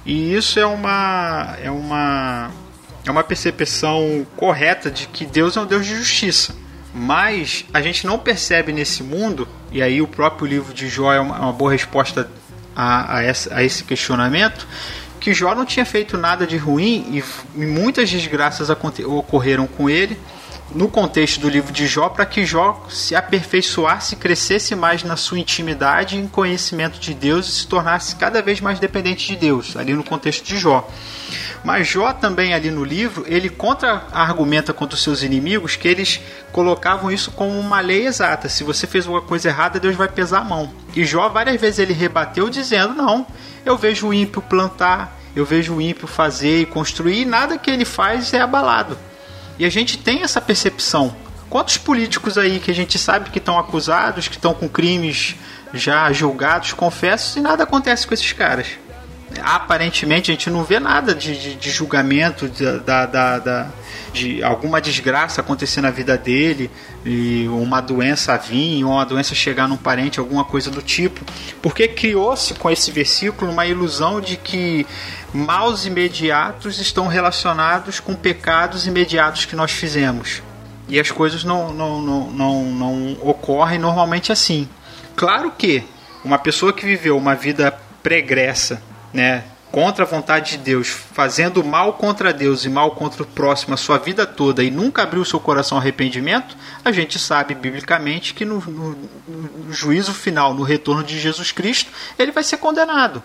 E isso é uma é uma é uma percepção correta de que Deus é um Deus de justiça. Mas a gente não percebe nesse mundo, e aí o próprio livro de Jó é uma, uma boa resposta a, a, essa, a esse questionamento, que Jó não tinha feito nada de ruim e muitas desgraças ocorreram com ele no contexto do livro de Jó para que Jó se aperfeiçoasse, crescesse mais na sua intimidade e em conhecimento de Deus e se tornasse cada vez mais dependente de Deus, ali no contexto de Jó. Mas Jó também ali no livro, ele contra-argumenta contra os seus inimigos que eles colocavam isso como uma lei exata. Se você fez alguma coisa errada, Deus vai pesar a mão. E Jó várias vezes ele rebateu dizendo: "Não, eu vejo o ímpio plantar, eu vejo o ímpio fazer e construir, e nada que ele faz é abalado. E a gente tem essa percepção. Quantos políticos aí que a gente sabe que estão acusados, que estão com crimes já julgados, confessos, e nada acontece com esses caras? Aparentemente a gente não vê nada de, de, de julgamento da, da, da, de alguma desgraça acontecer na vida dele, e uma doença vir, ou uma doença chegar num parente, alguma coisa do tipo. Porque criou-se com esse versículo uma ilusão de que maus imediatos estão relacionados com pecados imediatos que nós fizemos. E as coisas não, não, não, não, não ocorrem normalmente assim. Claro que uma pessoa que viveu uma vida pregressa, né, contra a vontade de Deus, fazendo mal contra Deus e mal contra o próximo a sua vida toda e nunca abriu seu coração ao arrependimento, a gente sabe biblicamente que no, no, no juízo final, no retorno de Jesus Cristo, ele vai ser condenado.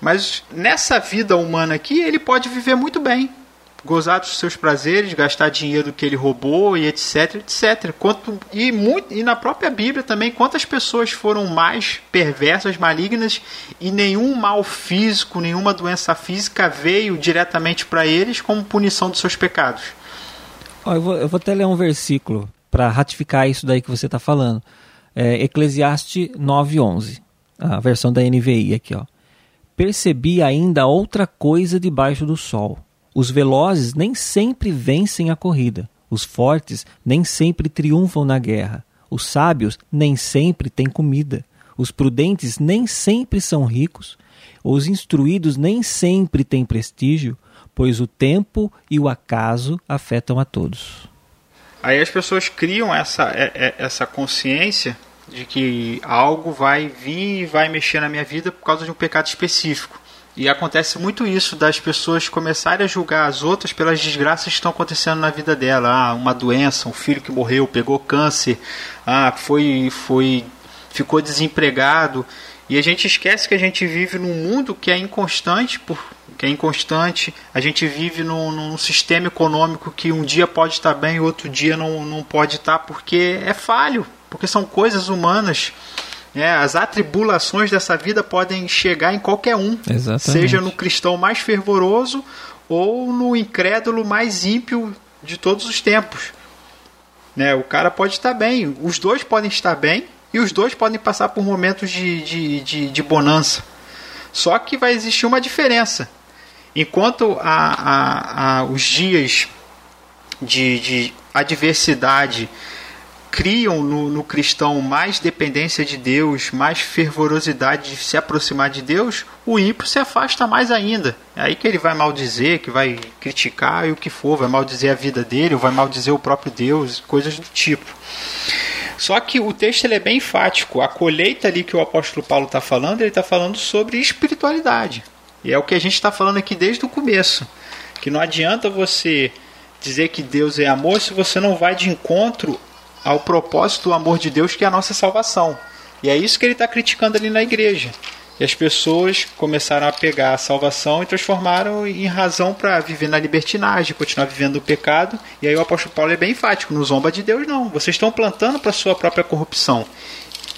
Mas nessa vida humana aqui, ele pode viver muito bem. Gozar dos seus prazeres, gastar dinheiro que ele roubou e etc, etc. Quanto, e, muito, e na própria Bíblia também, quantas pessoas foram mais perversas, malignas e nenhum mal físico, nenhuma doença física veio diretamente para eles como punição dos seus pecados. Eu vou, eu vou até ler um versículo para ratificar isso daí que você está falando. É, Eclesiastes 9:11, a versão da NVI aqui, ó percebi ainda outra coisa debaixo do sol. Os velozes nem sempre vencem a corrida, os fortes nem sempre triunfam na guerra, os sábios nem sempre têm comida, os prudentes nem sempre são ricos, os instruídos nem sempre têm prestígio, pois o tempo e o acaso afetam a todos. Aí as pessoas criam essa, é, é, essa consciência de que algo vai vir e vai mexer na minha vida por causa de um pecado específico. E acontece muito isso das pessoas começarem a julgar as outras pelas desgraças que estão acontecendo na vida dela. Ah, uma doença, um filho que morreu, pegou câncer, ah, foi, foi, ficou desempregado. E a gente esquece que a gente vive num mundo que é inconstante, por, que é inconstante. A gente vive num, num sistema econômico que um dia pode estar bem, outro dia não, não pode estar, porque é falho porque são coisas humanas. É, as atribulações dessa vida podem chegar em qualquer um, Exatamente. seja no cristão mais fervoroso ou no incrédulo mais ímpio de todos os tempos. Né, o cara pode estar bem, os dois podem estar bem e os dois podem passar por momentos de, de, de, de bonança. Só que vai existir uma diferença. Enquanto a, a, a, os dias de, de adversidade criam no, no, cristão mais dependência de Deus, mais fervorosidade de se aproximar de Deus, o ímpio se afasta mais ainda. É aí que ele vai maldizer, que vai criticar e o que for, vai maldizer a vida dele, ou vai maldizer o próprio Deus, coisas do tipo. Só que o texto ele é bem enfático. A colheita ali que o apóstolo Paulo está falando, ele está falando sobre espiritualidade. E é o que a gente está falando aqui desde o começo. Que não adianta você dizer que Deus é amor se você não vai de encontro ao propósito do amor de Deus que é a nossa salvação. E é isso que ele está criticando ali na igreja. E as pessoas começaram a pegar a salvação e transformaram em razão para viver na libertinagem, continuar vivendo o pecado. E aí o apóstolo Paulo é bem enfático: não zomba de Deus, não. Vocês estão plantando para sua própria corrupção.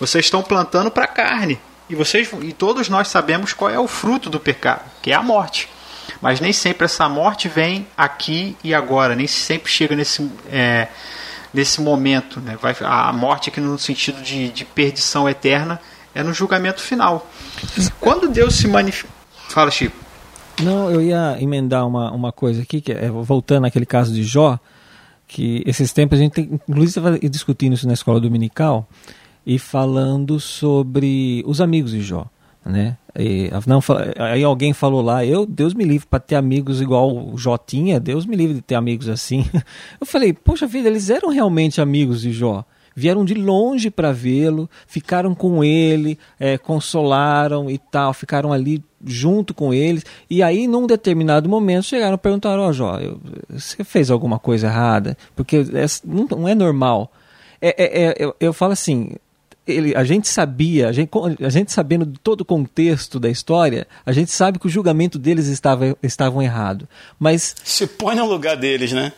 Vocês estão plantando para a carne. E, vocês, e todos nós sabemos qual é o fruto do pecado, que é a morte. Mas nem sempre essa morte vem aqui e agora, nem sempre chega nesse. É, nesse momento, né? Vai, a morte aqui no sentido de, de perdição eterna é no julgamento final. Quando Deus se manifesta. Fala, Chico. Não, eu ia emendar uma, uma coisa aqui, que é, voltando àquele caso de Jó, que esses tempos a gente tem, inclusive estava discutindo isso na escola dominical e falando sobre os amigos de Jó, né? E, não, aí alguém falou lá, eu, Deus me livre para ter amigos igual o Jó tinha, Deus me livre de ter amigos assim. Eu falei, poxa vida, eles eram realmente amigos de Jó vieram de longe para vê-lo, ficaram com ele, é, consolaram e tal, ficaram ali junto com eles. E aí, num determinado momento, chegaram e perguntaram: Ó, oh, Jó, você fez alguma coisa errada? Porque é, não, não, é normal. É, é, é, eu, eu falo assim: ele, a gente sabia, a gente, a gente sabendo todo o contexto da história, a gente sabe que o julgamento deles estava, estavam errado. Mas. Se põe no lugar deles, né?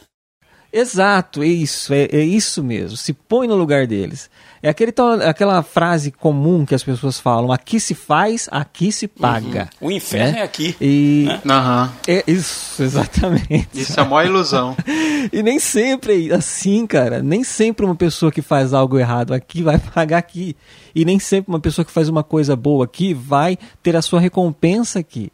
Exato, é isso, é, é, isso mesmo. Se põe no lugar deles. É aquele, aquela frase comum que as pessoas falam: aqui se faz, aqui se paga. Uhum. O inferno né? é aqui. E né? uhum. é isso, exatamente. Isso é a maior ilusão. e nem sempre é assim, cara. Nem sempre uma pessoa que faz algo errado aqui vai pagar aqui. E nem sempre uma pessoa que faz uma coisa boa aqui vai ter a sua recompensa aqui.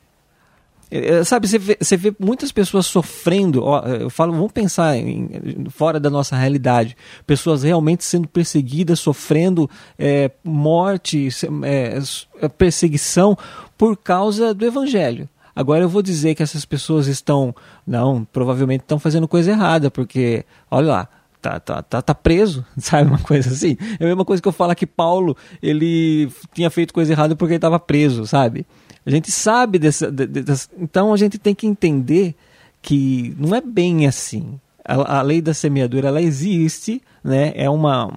É, é, sabe, você vê, você vê, muitas pessoas sofrendo. Ó, eu falo, vamos pensar em, fora da nossa realidade. Pessoas realmente sendo perseguidas, sofrendo é, morte, é, é, perseguição por causa do evangelho. Agora eu vou dizer que essas pessoas estão. Não, provavelmente estão fazendo coisa errada, porque, olha lá, tá, tá, tá, tá preso, sabe? Uma coisa assim. É a mesma coisa que eu falo que Paulo ele tinha feito coisa errada porque ele estava preso, sabe? A gente sabe dessa, dessa, Então a gente tem que entender que não é bem assim. A, a lei da semeadura ela existe, né? É uma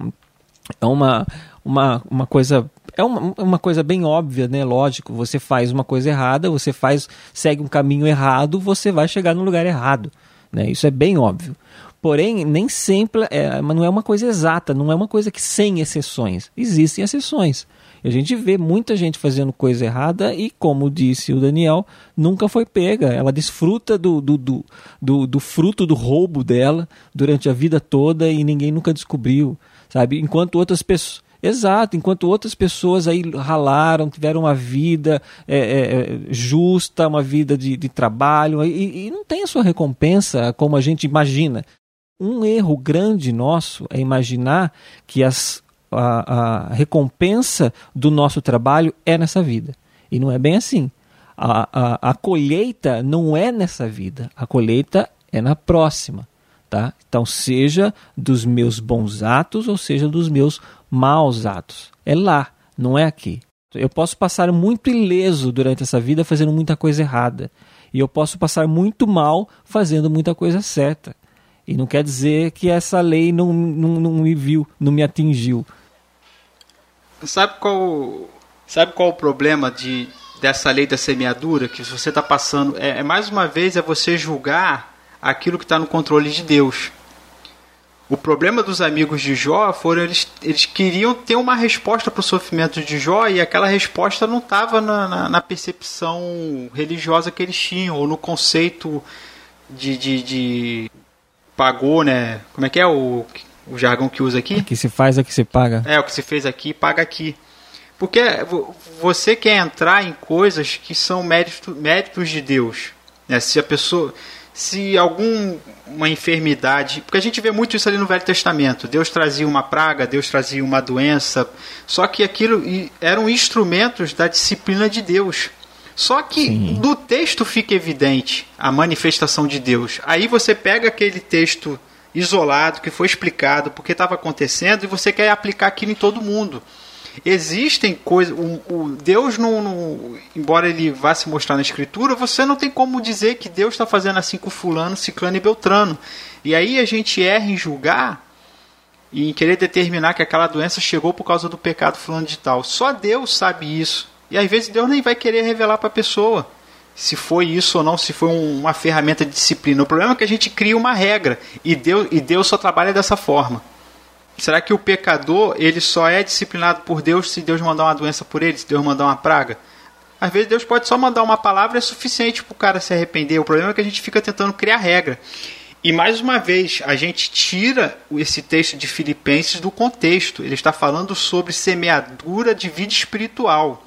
é uma, uma, uma coisa é uma, uma coisa bem óbvia, né? Lógico, você faz uma coisa errada, você faz segue um caminho errado, você vai chegar no lugar errado, né? Isso é bem óbvio. Porém, nem sempre é, não é uma coisa exata, não é uma coisa que sem exceções. Existem exceções. A gente vê muita gente fazendo coisa errada e, como disse o Daniel, nunca foi pega. Ela desfruta do, do, do, do, do fruto do roubo dela durante a vida toda e ninguém nunca descobriu, sabe? Enquanto outras pessoas. Exato, enquanto outras pessoas aí ralaram, tiveram uma vida é, é, justa, uma vida de, de trabalho, e, e não tem a sua recompensa como a gente imagina. Um erro grande nosso é imaginar que as a, a recompensa do nosso trabalho é nessa vida. E não é bem assim. A, a, a, colheita não é nessa vida, a colheita é na próxima. Tá? Então, seja dos meus bons atos ou seja dos meus maus atos. É lá, não é aqui. Eu posso passar muito ileso durante essa vida fazendo muita coisa errada. E eu posso passar muito mal fazendo muita coisa certa. E não quer dizer que essa lei não, não, não me viu, não me atingiu. Sabe qual, sabe qual o problema de, dessa lei da semeadura? Que você está passando. É, é, mais uma vez é você julgar aquilo que está no controle de Deus. O problema dos amigos de Jó foram eles, eles queriam ter uma resposta para o sofrimento de Jó e aquela resposta não estava na, na, na, percepção religiosa que eles tinham, ou no conceito de, de, de pagou, né? Como é que é o o jargão que usa aqui. O que se faz é que se paga. É, o que se fez aqui, paga aqui. Porque você quer entrar em coisas que são mérito, méritos de Deus. Né? Se a pessoa. Se alguma enfermidade. Porque a gente vê muito isso ali no Velho Testamento. Deus trazia uma praga, Deus trazia uma doença. Só que aquilo eram instrumentos da disciplina de Deus. Só que Sim. do texto fica evidente a manifestação de Deus. Aí você pega aquele texto isolado, que foi explicado porque estava acontecendo e você quer aplicar aquilo em todo mundo. Existem coisas. O, o, Deus, não, não, embora ele vá se mostrar na Escritura, você não tem como dizer que Deus está fazendo assim com Fulano, Ciclano e Beltrano. E aí a gente erra em julgar e em querer determinar que aquela doença chegou por causa do pecado fulano de tal. Só Deus sabe isso. E às vezes Deus nem vai querer revelar para a pessoa se foi isso ou não, se foi um, uma ferramenta de disciplina. O problema é que a gente cria uma regra e Deus, e Deus só trabalha dessa forma. Será que o pecador ele só é disciplinado por Deus se Deus mandar uma doença por ele, se Deus mandar uma praga? Às vezes Deus pode só mandar uma palavra é suficiente para o cara se arrepender. O problema é que a gente fica tentando criar regra. E mais uma vez, a gente tira esse texto de Filipenses do contexto. Ele está falando sobre semeadura de vida espiritual.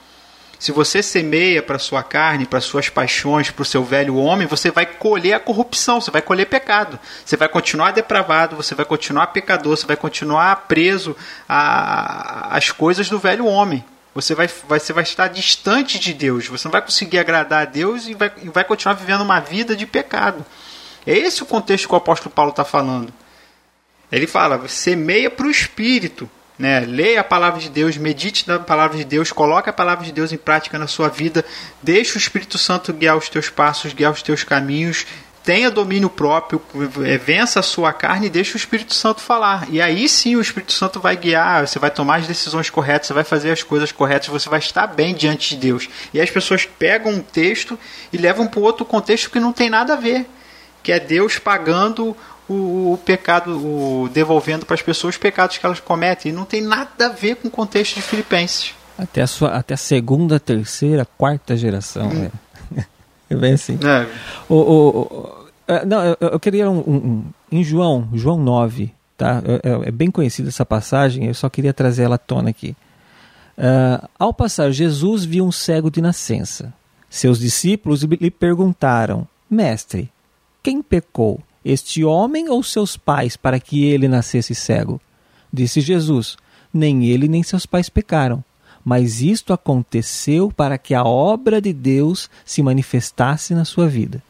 Se você semeia para sua carne, para suas paixões, para o seu velho homem, você vai colher a corrupção, você vai colher pecado. Você vai continuar depravado, você vai continuar pecador, você vai continuar preso às coisas do velho homem. Você vai, vai, você vai estar distante de Deus, você não vai conseguir agradar a Deus e vai, e vai continuar vivendo uma vida de pecado. É esse o contexto que o apóstolo Paulo está falando. Ele fala: semeia para o espírito. Né? Leia a palavra de Deus, medite na palavra de Deus, coloque a palavra de Deus em prática na sua vida, deixe o Espírito Santo guiar os teus passos, guiar os teus caminhos, tenha domínio próprio, é, vença a sua carne e deixe o Espírito Santo falar. E aí sim o Espírito Santo vai guiar, você vai tomar as decisões corretas, você vai fazer as coisas corretas, você vai estar bem diante de Deus. E as pessoas pegam um texto e levam para outro contexto que não tem nada a ver que é Deus pagando o, o pecado, o, devolvendo para as pessoas os pecados que elas cometem. E não tem nada a ver com o contexto de Filipenses. Até a, sua, até a segunda, terceira, quarta geração. Hum. É. é bem assim. É. O, o, o, é, não, eu, eu queria um, um, um, em João, João 9, tá? É, é, é, bem conhecida essa passagem, eu só queria trazer ela à tona aqui. Uh, ao passar, Jesus viu um cego de nascença. Seus discípulos lhe perguntaram: Mestre, quem pecou, este homem ou seus pais, para que ele nascesse cego? Disse Jesus: Nem ele nem seus pais pecaram, mas isto aconteceu para que a obra de Deus se manifestasse na sua vida.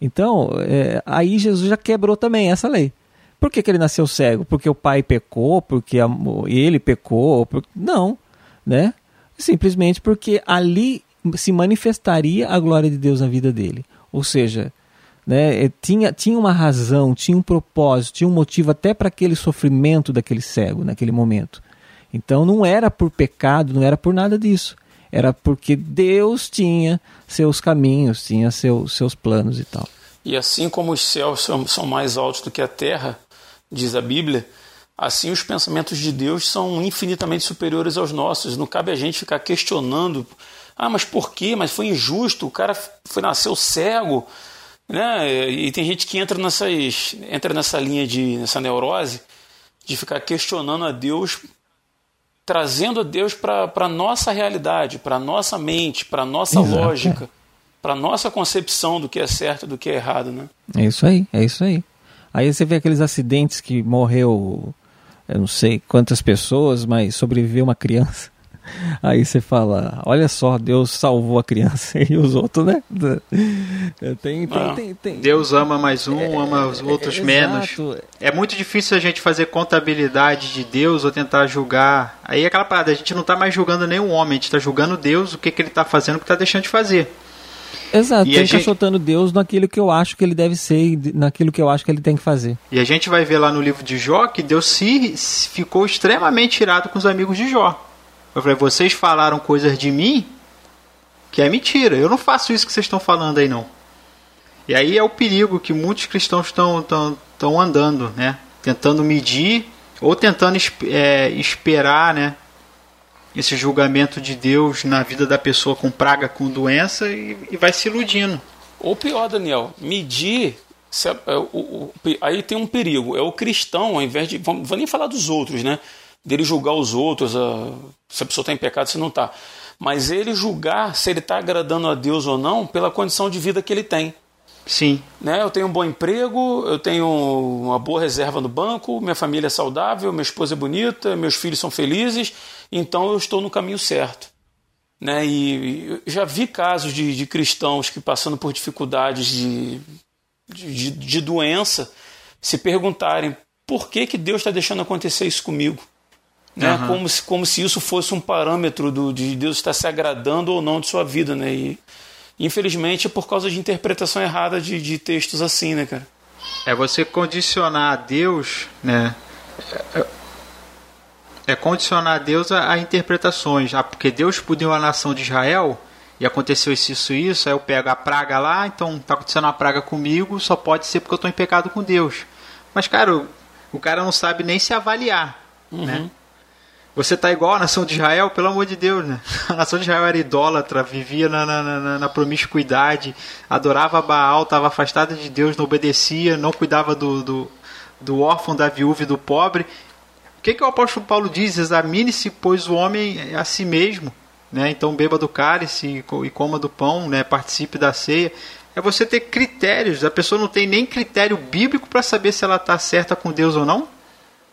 Então, é, aí Jesus já quebrou também essa lei. Por que, que, ele nasceu cego? Porque o pai pecou? Porque a, ele pecou? Não, né? Simplesmente porque ali se manifestaria a glória de Deus na vida dele. Ou seja, né, é, tinha, tinha uma razão, tinha um propósito, tinha um motivo até para aquele sofrimento daquele cego naquele momento. Então não era por pecado, não era por nada disso. Era porque Deus tinha seus caminhos, tinha seu, seus planos e tal. E assim como os céus são, são mais altos do que a terra, diz a Bíblia, assim os pensamentos de Deus são infinitamente superiores aos nossos. Não cabe a gente ficar questionando. Ah, mas por quê? Mas foi injusto, o cara foi nasceu cego né? E tem gente que entra nessas, entra nessa linha de nessa neurose de ficar questionando a Deus, trazendo a Deus para a nossa realidade, para a nossa mente, para a nossa Exato. lógica, para a nossa concepção do que é certo e do que é errado, né? É isso aí, é isso aí. Aí você vê aqueles acidentes que morreu, eu não sei quantas pessoas, mas sobreviveu uma criança. Aí você fala, olha só, Deus salvou a criança e os outros, né? Tem, tem, ah, tem, tem, Deus ama mais um, é, ama os outros é, menos. É muito difícil a gente fazer contabilidade de Deus ou tentar julgar. Aí é aquela parada, a gente não está mais julgando nenhum homem, a gente está julgando Deus, o que, que ele está fazendo, o que está deixando de fazer. Exato, e encaixotando gente... Deus naquilo que eu acho que ele deve ser e naquilo que eu acho que ele tem que fazer. E a gente vai ver lá no livro de Jó que Deus se ficou extremamente irado com os amigos de Jó. Eu falei, vocês falaram coisas de mim que é mentira. Eu não faço isso que vocês estão falando aí, não. E aí é o perigo que muitos cristãos estão, estão, andando, né? Tentando medir ou tentando é, esperar, né? Esse julgamento de Deus na vida da pessoa com praga, com doença e, e vai se iludindo. Ou pior, Daniel, medir é, o, o, aí tem um perigo. É o cristão, ao invés de. Vou nem falar dos outros, né? Dele julgar os outros, a, se a pessoa está em pecado, se não está. Mas ele julgar se ele está agradando a Deus ou não pela condição de vida que ele tem. Sim. Né? Eu tenho um bom emprego, eu tenho uma boa reserva no banco, minha família é saudável, minha esposa é bonita, meus filhos são felizes, então eu estou no caminho certo. Né? E, já vi casos de, de cristãos que passando por dificuldades de, de, de doença se perguntarem por que, que Deus está deixando acontecer isso comigo né? Uhum. Como, se, como se isso fosse um parâmetro do, de Deus estar se agradando ou não de sua vida, né? E infelizmente é por causa de interpretação errada de, de textos assim, né, cara? É você condicionar a Deus, né? É condicionar a Deus a, a interpretações. Ah, porque Deus puniu a nação de Israel e aconteceu isso, isso, isso, aí eu pego a praga lá, então tá acontecendo uma praga comigo, só pode ser porque eu estou em pecado com Deus. Mas, cara, o, o cara não sabe nem se avaliar, né? uhum. né? Você tá igual a nação de Israel, pelo amor de Deus, né? A nação de Israel era idólatra, vivia na, na, na, na promiscuidade, adorava Baal, estava afastada de Deus, não obedecia, não cuidava do, do, do órfão, da viúva e do pobre. O que, que o apóstolo Paulo diz? Examine-se, pois o homem a si mesmo. Né? Então beba do cálice e coma do pão, né? participe da ceia. É você ter critérios. A pessoa não tem nem critério bíblico para saber se ela está certa com Deus ou não.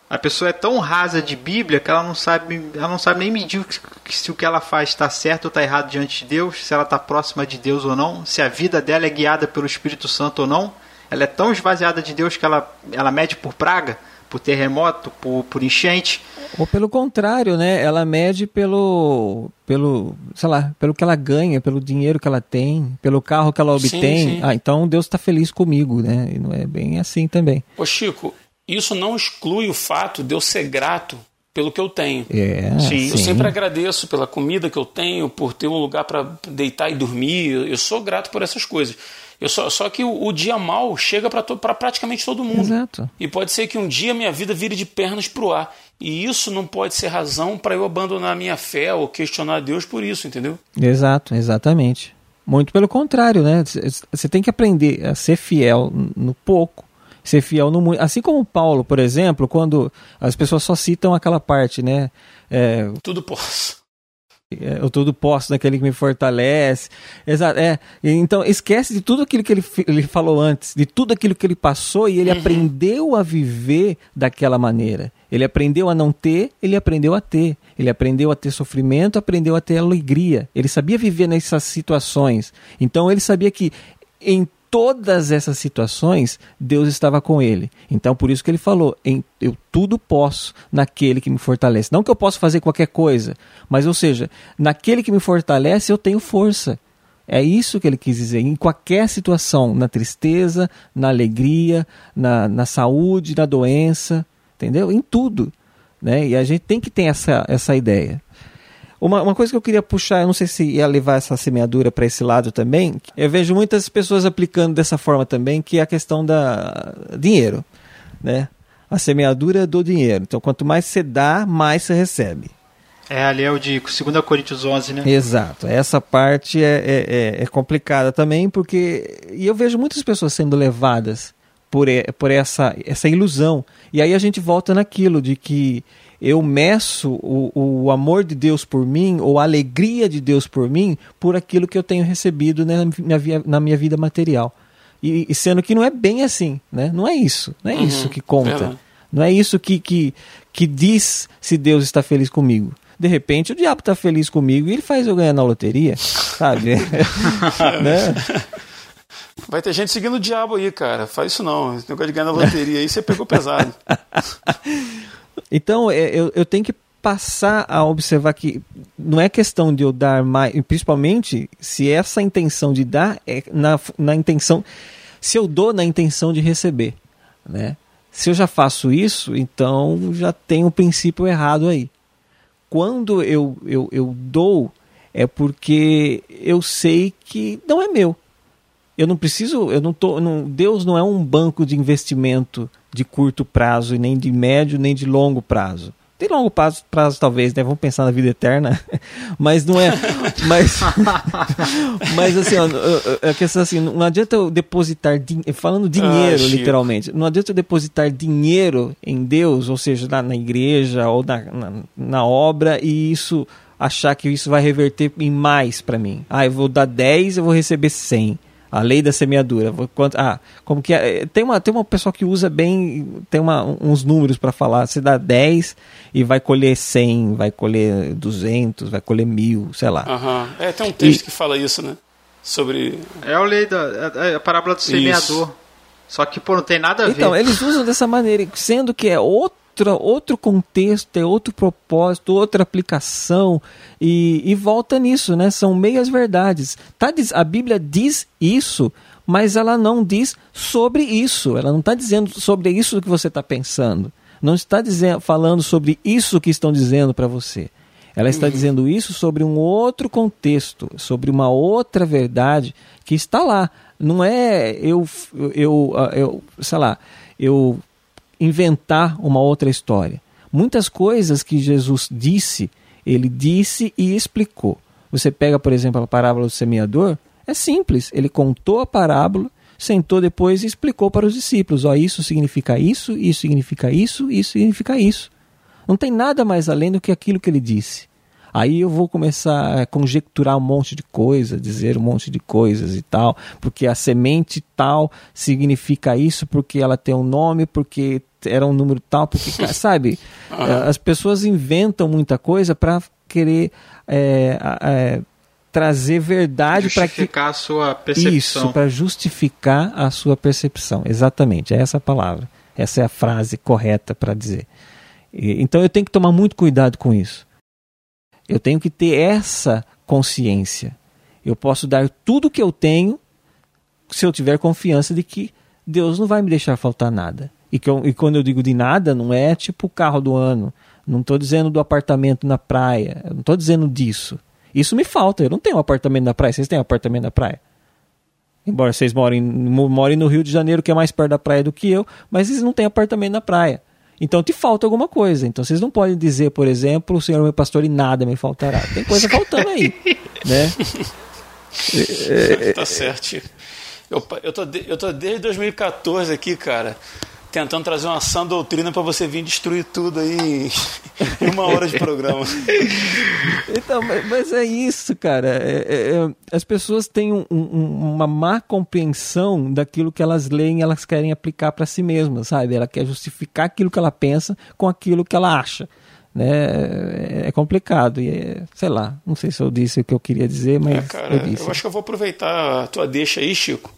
A pessoa é tão rasa de Bíblia que ela não sabe, ela não sabe nem medir se o que ela faz está certo ou está errado diante de Deus, se ela está próxima de Deus ou não, se a vida dela é guiada pelo Espírito Santo ou não. Ela é tão esvaziada de Deus que ela, ela mede por praga, por terremoto, por, por enchente. Ou pelo contrário, né? Ela mede pelo, pelo, sei lá, pelo que ela ganha, pelo dinheiro que ela tem, pelo carro que ela obtém. Sim, sim. Ah, então Deus está feliz comigo, né? E não é bem assim também. Ô Chico, isso não exclui o fato de eu ser grato pelo que eu tenho. É, sim. Eu sempre agradeço pela comida que eu tenho, por ter um lugar para deitar e dormir. Eu sou grato por essas coisas. Eu só, só que o, o dia mal chega para praticamente todo mundo. Exato. E pode ser que um dia minha vida vire de pernas para o ar. E isso não pode ser razão para eu abandonar a minha fé ou questionar Deus por isso, entendeu? Exato, exatamente. Muito pelo contrário, né? Você tem que aprender a ser fiel no pouco ser fiel no muito. Assim como Paulo, por exemplo, quando as pessoas só citam aquela parte, né? É, tudo posso. É, eu tudo posso naquele que me fortalece. Exato. É, então esquece de tudo aquilo que ele, ele falou antes, de tudo aquilo que ele passou e ele uhum. aprendeu a viver daquela maneira. Ele aprendeu a não ter, ele aprendeu a ter. Ele aprendeu a ter sofrimento, aprendeu a ter alegria. Ele sabia viver nessas situações. Então ele sabia que em todas essas situações, Deus estava com ele. Então, por isso que ele falou: em, eu tudo posso naquele que me fortalece. Não que eu possa fazer qualquer coisa, mas, ou seja, naquele que me fortalece, eu tenho força. É isso que ele quis dizer. Em qualquer situação, na tristeza, na alegria, na, na saúde, na doença, entendeu? Em tudo. Né? E a gente tem que ter essa, essa ideia. Uma, uma coisa que eu queria puxar, eu não sei se ia levar essa semeadura para esse lado também, eu vejo muitas pessoas aplicando dessa forma também, que é a questão da dinheiro, né? A semeadura do dinheiro. Então, quanto mais você dá, mais você recebe. É, ali é o de 2 Coríntios 11, né? Exato. Essa parte é, é, é, é, complicada também, porque. E eu vejo muitas pessoas sendo levadas por, por essa, essa ilusão. E aí a gente volta naquilo de que eu meço o, o amor de Deus por mim, ou a alegria de Deus por mim, por aquilo que eu tenho recebido na minha, na minha vida material. E, e sendo que não é bem assim, né? Não é isso, não é uhum, isso que conta. É. Não é isso que, que, que diz se Deus está feliz comigo. De repente o diabo está feliz comigo e ele faz eu ganhar na loteria, sabe? né? Vai ter gente seguindo o diabo aí, cara. Faz isso não. Esse negócio de ganhar na loteria aí, você pegou pesado. Então, é, eu, eu tenho que passar a observar que não é questão de eu dar mais, principalmente se essa intenção de dar é na, na intenção, se eu dou na intenção de receber, né? Se eu já faço isso, então já tem um princípio errado aí. Quando eu, eu, eu dou, é porque eu sei que não é meu. Eu não preciso, eu não tô, não, Deus não é um banco de investimento de curto prazo e nem de médio nem de longo prazo. De longo prazo, prazo talvez, né? Vamos pensar na vida eterna. mas não é. Mas, mas assim, ó, a questão assim, não adianta eu depositar. Falando dinheiro, ah, literalmente. Não adianta eu depositar dinheiro em Deus, ou seja, na, na igreja ou na, na, na obra, e isso achar que isso vai reverter em mais para mim. Ah, eu vou dar 10, eu vou receber 100. A lei da semeadura. Quanto, ah, como que é? Tem uma, tem uma pessoa que usa bem, tem uma, uns números para falar. Você dá 10 e vai colher 100, vai colher 200, vai colher mil, sei lá. Uhum. É, tem um texto e, que fala isso, né? Sobre. É a lei da. É, é a parábola do semeador. Isso. Só que, pô, não tem nada a ver. Então, eles usam dessa maneira, sendo que é outro outra, outro contexto, é outro propósito, outra aplicação e, e volta nisso, né? São meias verdades. Tá, a Bíblia diz isso, mas ela não diz sobre isso. Ela não está dizendo sobre isso que você está pensando. Não está dizendo, falando sobre isso que estão dizendo para você. Ela está uhum. dizendo isso sobre um outro contexto, sobre uma outra verdade que está lá. Não é eu, eu, eu sei lá, eu inventar uma outra história. Muitas coisas que Jesus disse, ele disse e explicou. Você pega, por exemplo, a parábola do semeador, é simples. Ele contou a parábola, sentou depois e explicou para os discípulos: ó, isso significa isso, isso significa isso, isso significa isso. Não tem nada mais além do que aquilo que ele disse. Aí eu vou começar a conjecturar um monte de coisa, dizer um monte de coisas e tal, porque a semente tal significa isso, porque ela tem um nome, porque era um número tal, porque, sabe? As pessoas inventam muita coisa para querer é, é, trazer verdade para que justificar a sua percepção. Isso, para justificar a sua percepção. Exatamente, é essa a palavra. Essa é a frase correta para dizer. Então eu tenho que tomar muito cuidado com isso. Eu tenho que ter essa consciência. Eu posso dar tudo que eu tenho se eu tiver confiança de que Deus não vai me deixar faltar nada. E, eu, e quando eu digo de nada, não é tipo o carro do ano. Não estou dizendo do apartamento na praia. não estou dizendo disso. Isso me falta. Eu não tenho um apartamento na praia. Vocês têm um apartamento na praia? Embora vocês morem, morem no Rio de Janeiro, que é mais perto da praia do que eu, mas vocês não têm apartamento na praia. Então te falta alguma coisa. Então vocês não podem dizer, por exemplo, o Senhor é meu pastor e nada me faltará. Tem coisa faltando aí, né? tá certo. Eu, eu, tô de, eu tô desde 2014 aqui, cara, tentando trazer uma sã doutrina para você vir destruir tudo aí em uma hora de programa. então, mas, é isso, cara. É, é, é as pessoas têm um, um, uma má compreensão daquilo que elas leem, elas querem aplicar para si mesmas, sabe? Ela quer justificar aquilo que ela pensa com aquilo que ela acha. Né? É, é complicado e é, sei lá, não sei se eu disse o que eu queria dizer, mas é, cara, eu, eu acho que eu vou aproveitar a tua deixa aí, Chico,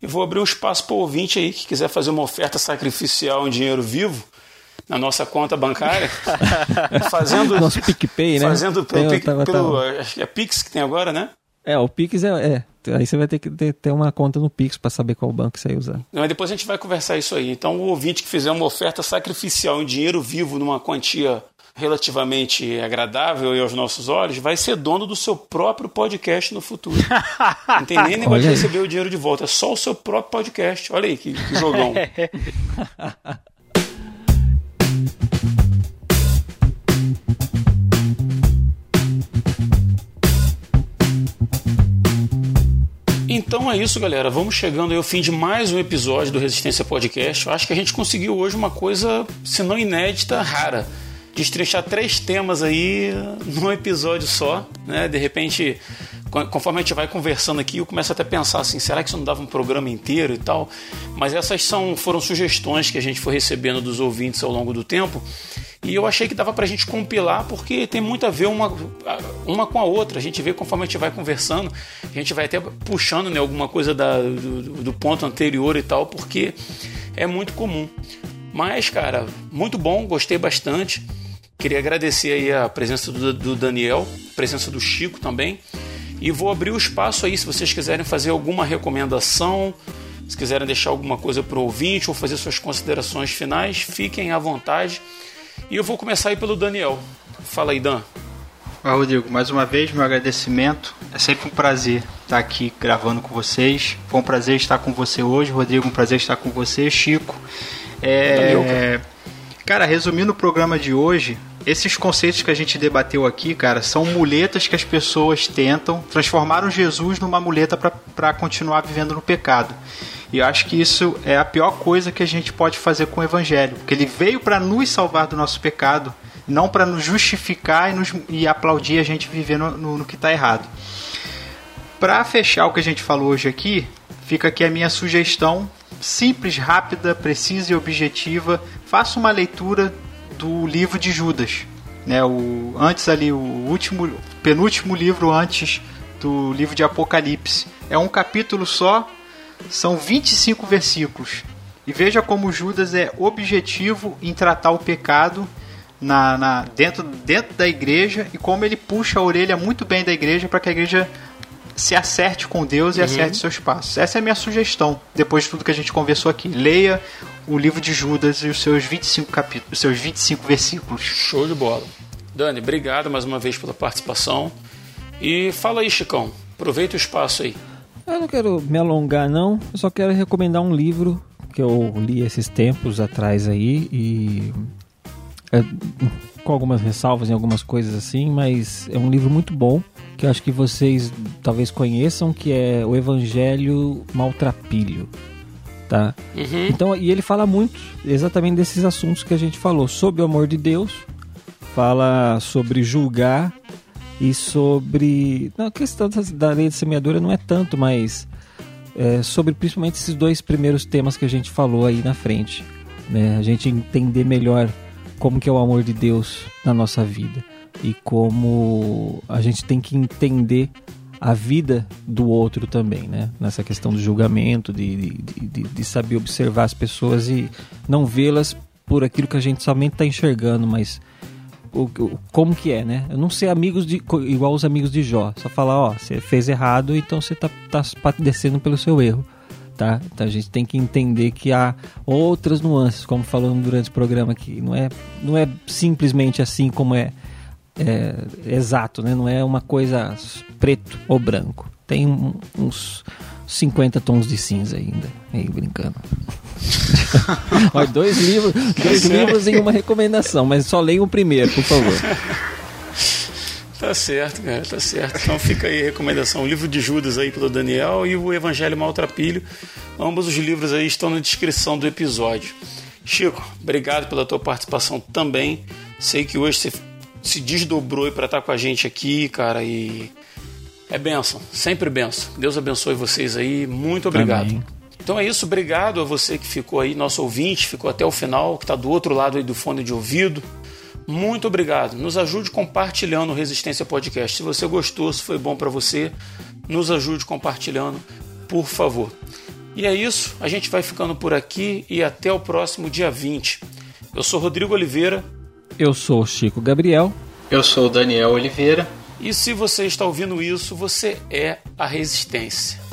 e vou abrir um espaço para o ouvinte aí que quiser fazer uma oferta sacrificial em dinheiro vivo na nossa conta bancária, fazendo nosso PicPay, né? Fazendo pelo, tem, pelo acho que é Pix que tem agora, né? É, o Pix é, é, Aí você vai ter que ter, ter uma conta no Pix para saber qual banco você vai usar. Mas depois a gente vai conversar isso aí. Então, o ouvinte que fizer uma oferta sacrificial em dinheiro vivo numa quantia relativamente agradável aos nossos olhos, vai ser dono do seu próprio podcast no futuro. Não tem nem negócio de receber o dinheiro de volta, é só o seu próprio podcast. Olha aí que, que jogão. Então é isso, galera. Vamos chegando ao fim de mais um episódio do Resistência Podcast. Eu acho que a gente conseguiu hoje uma coisa, se não inédita, rara destrechar três temas aí num episódio só, né? De repente, conforme a gente vai conversando aqui, eu começo até a pensar assim, será que isso não dava um programa inteiro e tal? Mas essas são, foram sugestões que a gente foi recebendo dos ouvintes ao longo do tempo. E eu achei que dava pra gente compilar, porque tem muito a ver uma, uma com a outra. A gente vê conforme a gente vai conversando, a gente vai até puxando né, alguma coisa da, do, do ponto anterior e tal, porque é muito comum. Mas, cara, muito bom, gostei bastante. Queria agradecer aí a presença do, do Daniel, a presença do Chico também. E vou abrir o espaço aí se vocês quiserem fazer alguma recomendação, se quiserem deixar alguma coisa para o ouvinte ou fazer suas considerações finais, fiquem à vontade. E eu vou começar aí pelo Daniel. Fala aí, Dan. Ah, Rodrigo, mais uma vez meu agradecimento. É sempre um prazer estar aqui gravando com vocês. Foi um prazer estar com você hoje, Rodrigo. Um prazer estar com você, Chico. É... Daniel, cara. Resumindo o programa de hoje, esses conceitos que a gente debateu aqui, cara, são muletas que as pessoas tentam, transformaram Jesus numa muleta para continuar vivendo no pecado. E eu acho que isso é a pior coisa que a gente pode fazer com o Evangelho, porque ele veio para nos salvar do nosso pecado, não para nos justificar e, nos, e, aplaudir a gente viver no, no, no que está errado. Para fechar o que a gente falou hoje aqui, fica aqui a minha sugestão simples, rápida, precisa e objetiva. Faça uma leitura do livro de Judas, né? O antes ali o último, penúltimo livro antes do livro de Apocalipse. É um capítulo só, são 25 versículos. E veja como Judas é objetivo em tratar o pecado na, na, dentro, dentro da igreja e como ele puxa a orelha muito bem da igreja para que a igreja se acerte com Deus e uhum. acerte seus passos. Essa é a minha sugestão, depois de tudo que a gente conversou aqui. Leia o livro de Judas e os seus 25 capítulos, os seus 25 versículos. Show de bola. Dani, obrigado mais uma vez pela participação. E fala aí, Chicão. Aproveita o espaço aí. Eu não quero me alongar, não. Eu só quero recomendar um livro que eu li esses tempos atrás aí e é, com algumas ressalvas em algumas coisas assim, mas é um livro muito bom que eu acho que vocês talvez conheçam, que é o Evangelho Maltrapilho. Tá? Uhum. Então, e ele fala muito exatamente desses assuntos que a gente falou, sobre o amor de Deus, fala sobre julgar e sobre. Não, a questão da lei de semeadura não é tanto, mas é, sobre principalmente esses dois primeiros temas que a gente falou aí na frente. Né? A gente entender melhor como que é o amor de Deus na nossa vida e como a gente tem que entender a vida do outro também, né? Nessa questão do julgamento, de, de, de, de saber observar as pessoas e não vê-las por aquilo que a gente somente está enxergando, mas o, o, como que é, né? Eu não ser amigos de igual os amigos de Jó, só falar, ó, você fez errado, então você tá, tá padecendo pelo seu erro, tá? Então a gente tem que entender que há outras nuances, como falamos durante o programa aqui, não é, não é simplesmente assim como é é, exato, né? Não é uma coisa preto ou branco. Tem uns 50 tons de cinza ainda. Aí brincando. Olha, dois livros, dois livros em uma recomendação, mas só leia o primeiro, por favor. Tá certo, cara, tá certo. Então fica aí a recomendação: o livro de Judas aí pelo Daniel e o Evangelho Maltrapilho. Ambos os livros aí estão na descrição do episódio. Chico, obrigado pela tua participação também. Sei que hoje você se desdobrou para estar com a gente aqui, cara, e é benção, sempre benção. Deus abençoe vocês aí, muito obrigado. Amém. Então é isso, obrigado a você que ficou aí, nosso ouvinte, ficou até o final, que está do outro lado aí do fone de ouvido. Muito obrigado. Nos ajude compartilhando o Resistência Podcast. Se você gostou, se foi bom para você, nos ajude compartilhando, por favor. E é isso, a gente vai ficando por aqui e até o próximo dia 20. Eu sou Rodrigo Oliveira eu sou o Chico Gabriel. Eu sou o Daniel Oliveira. E se você está ouvindo isso, você é a Resistência.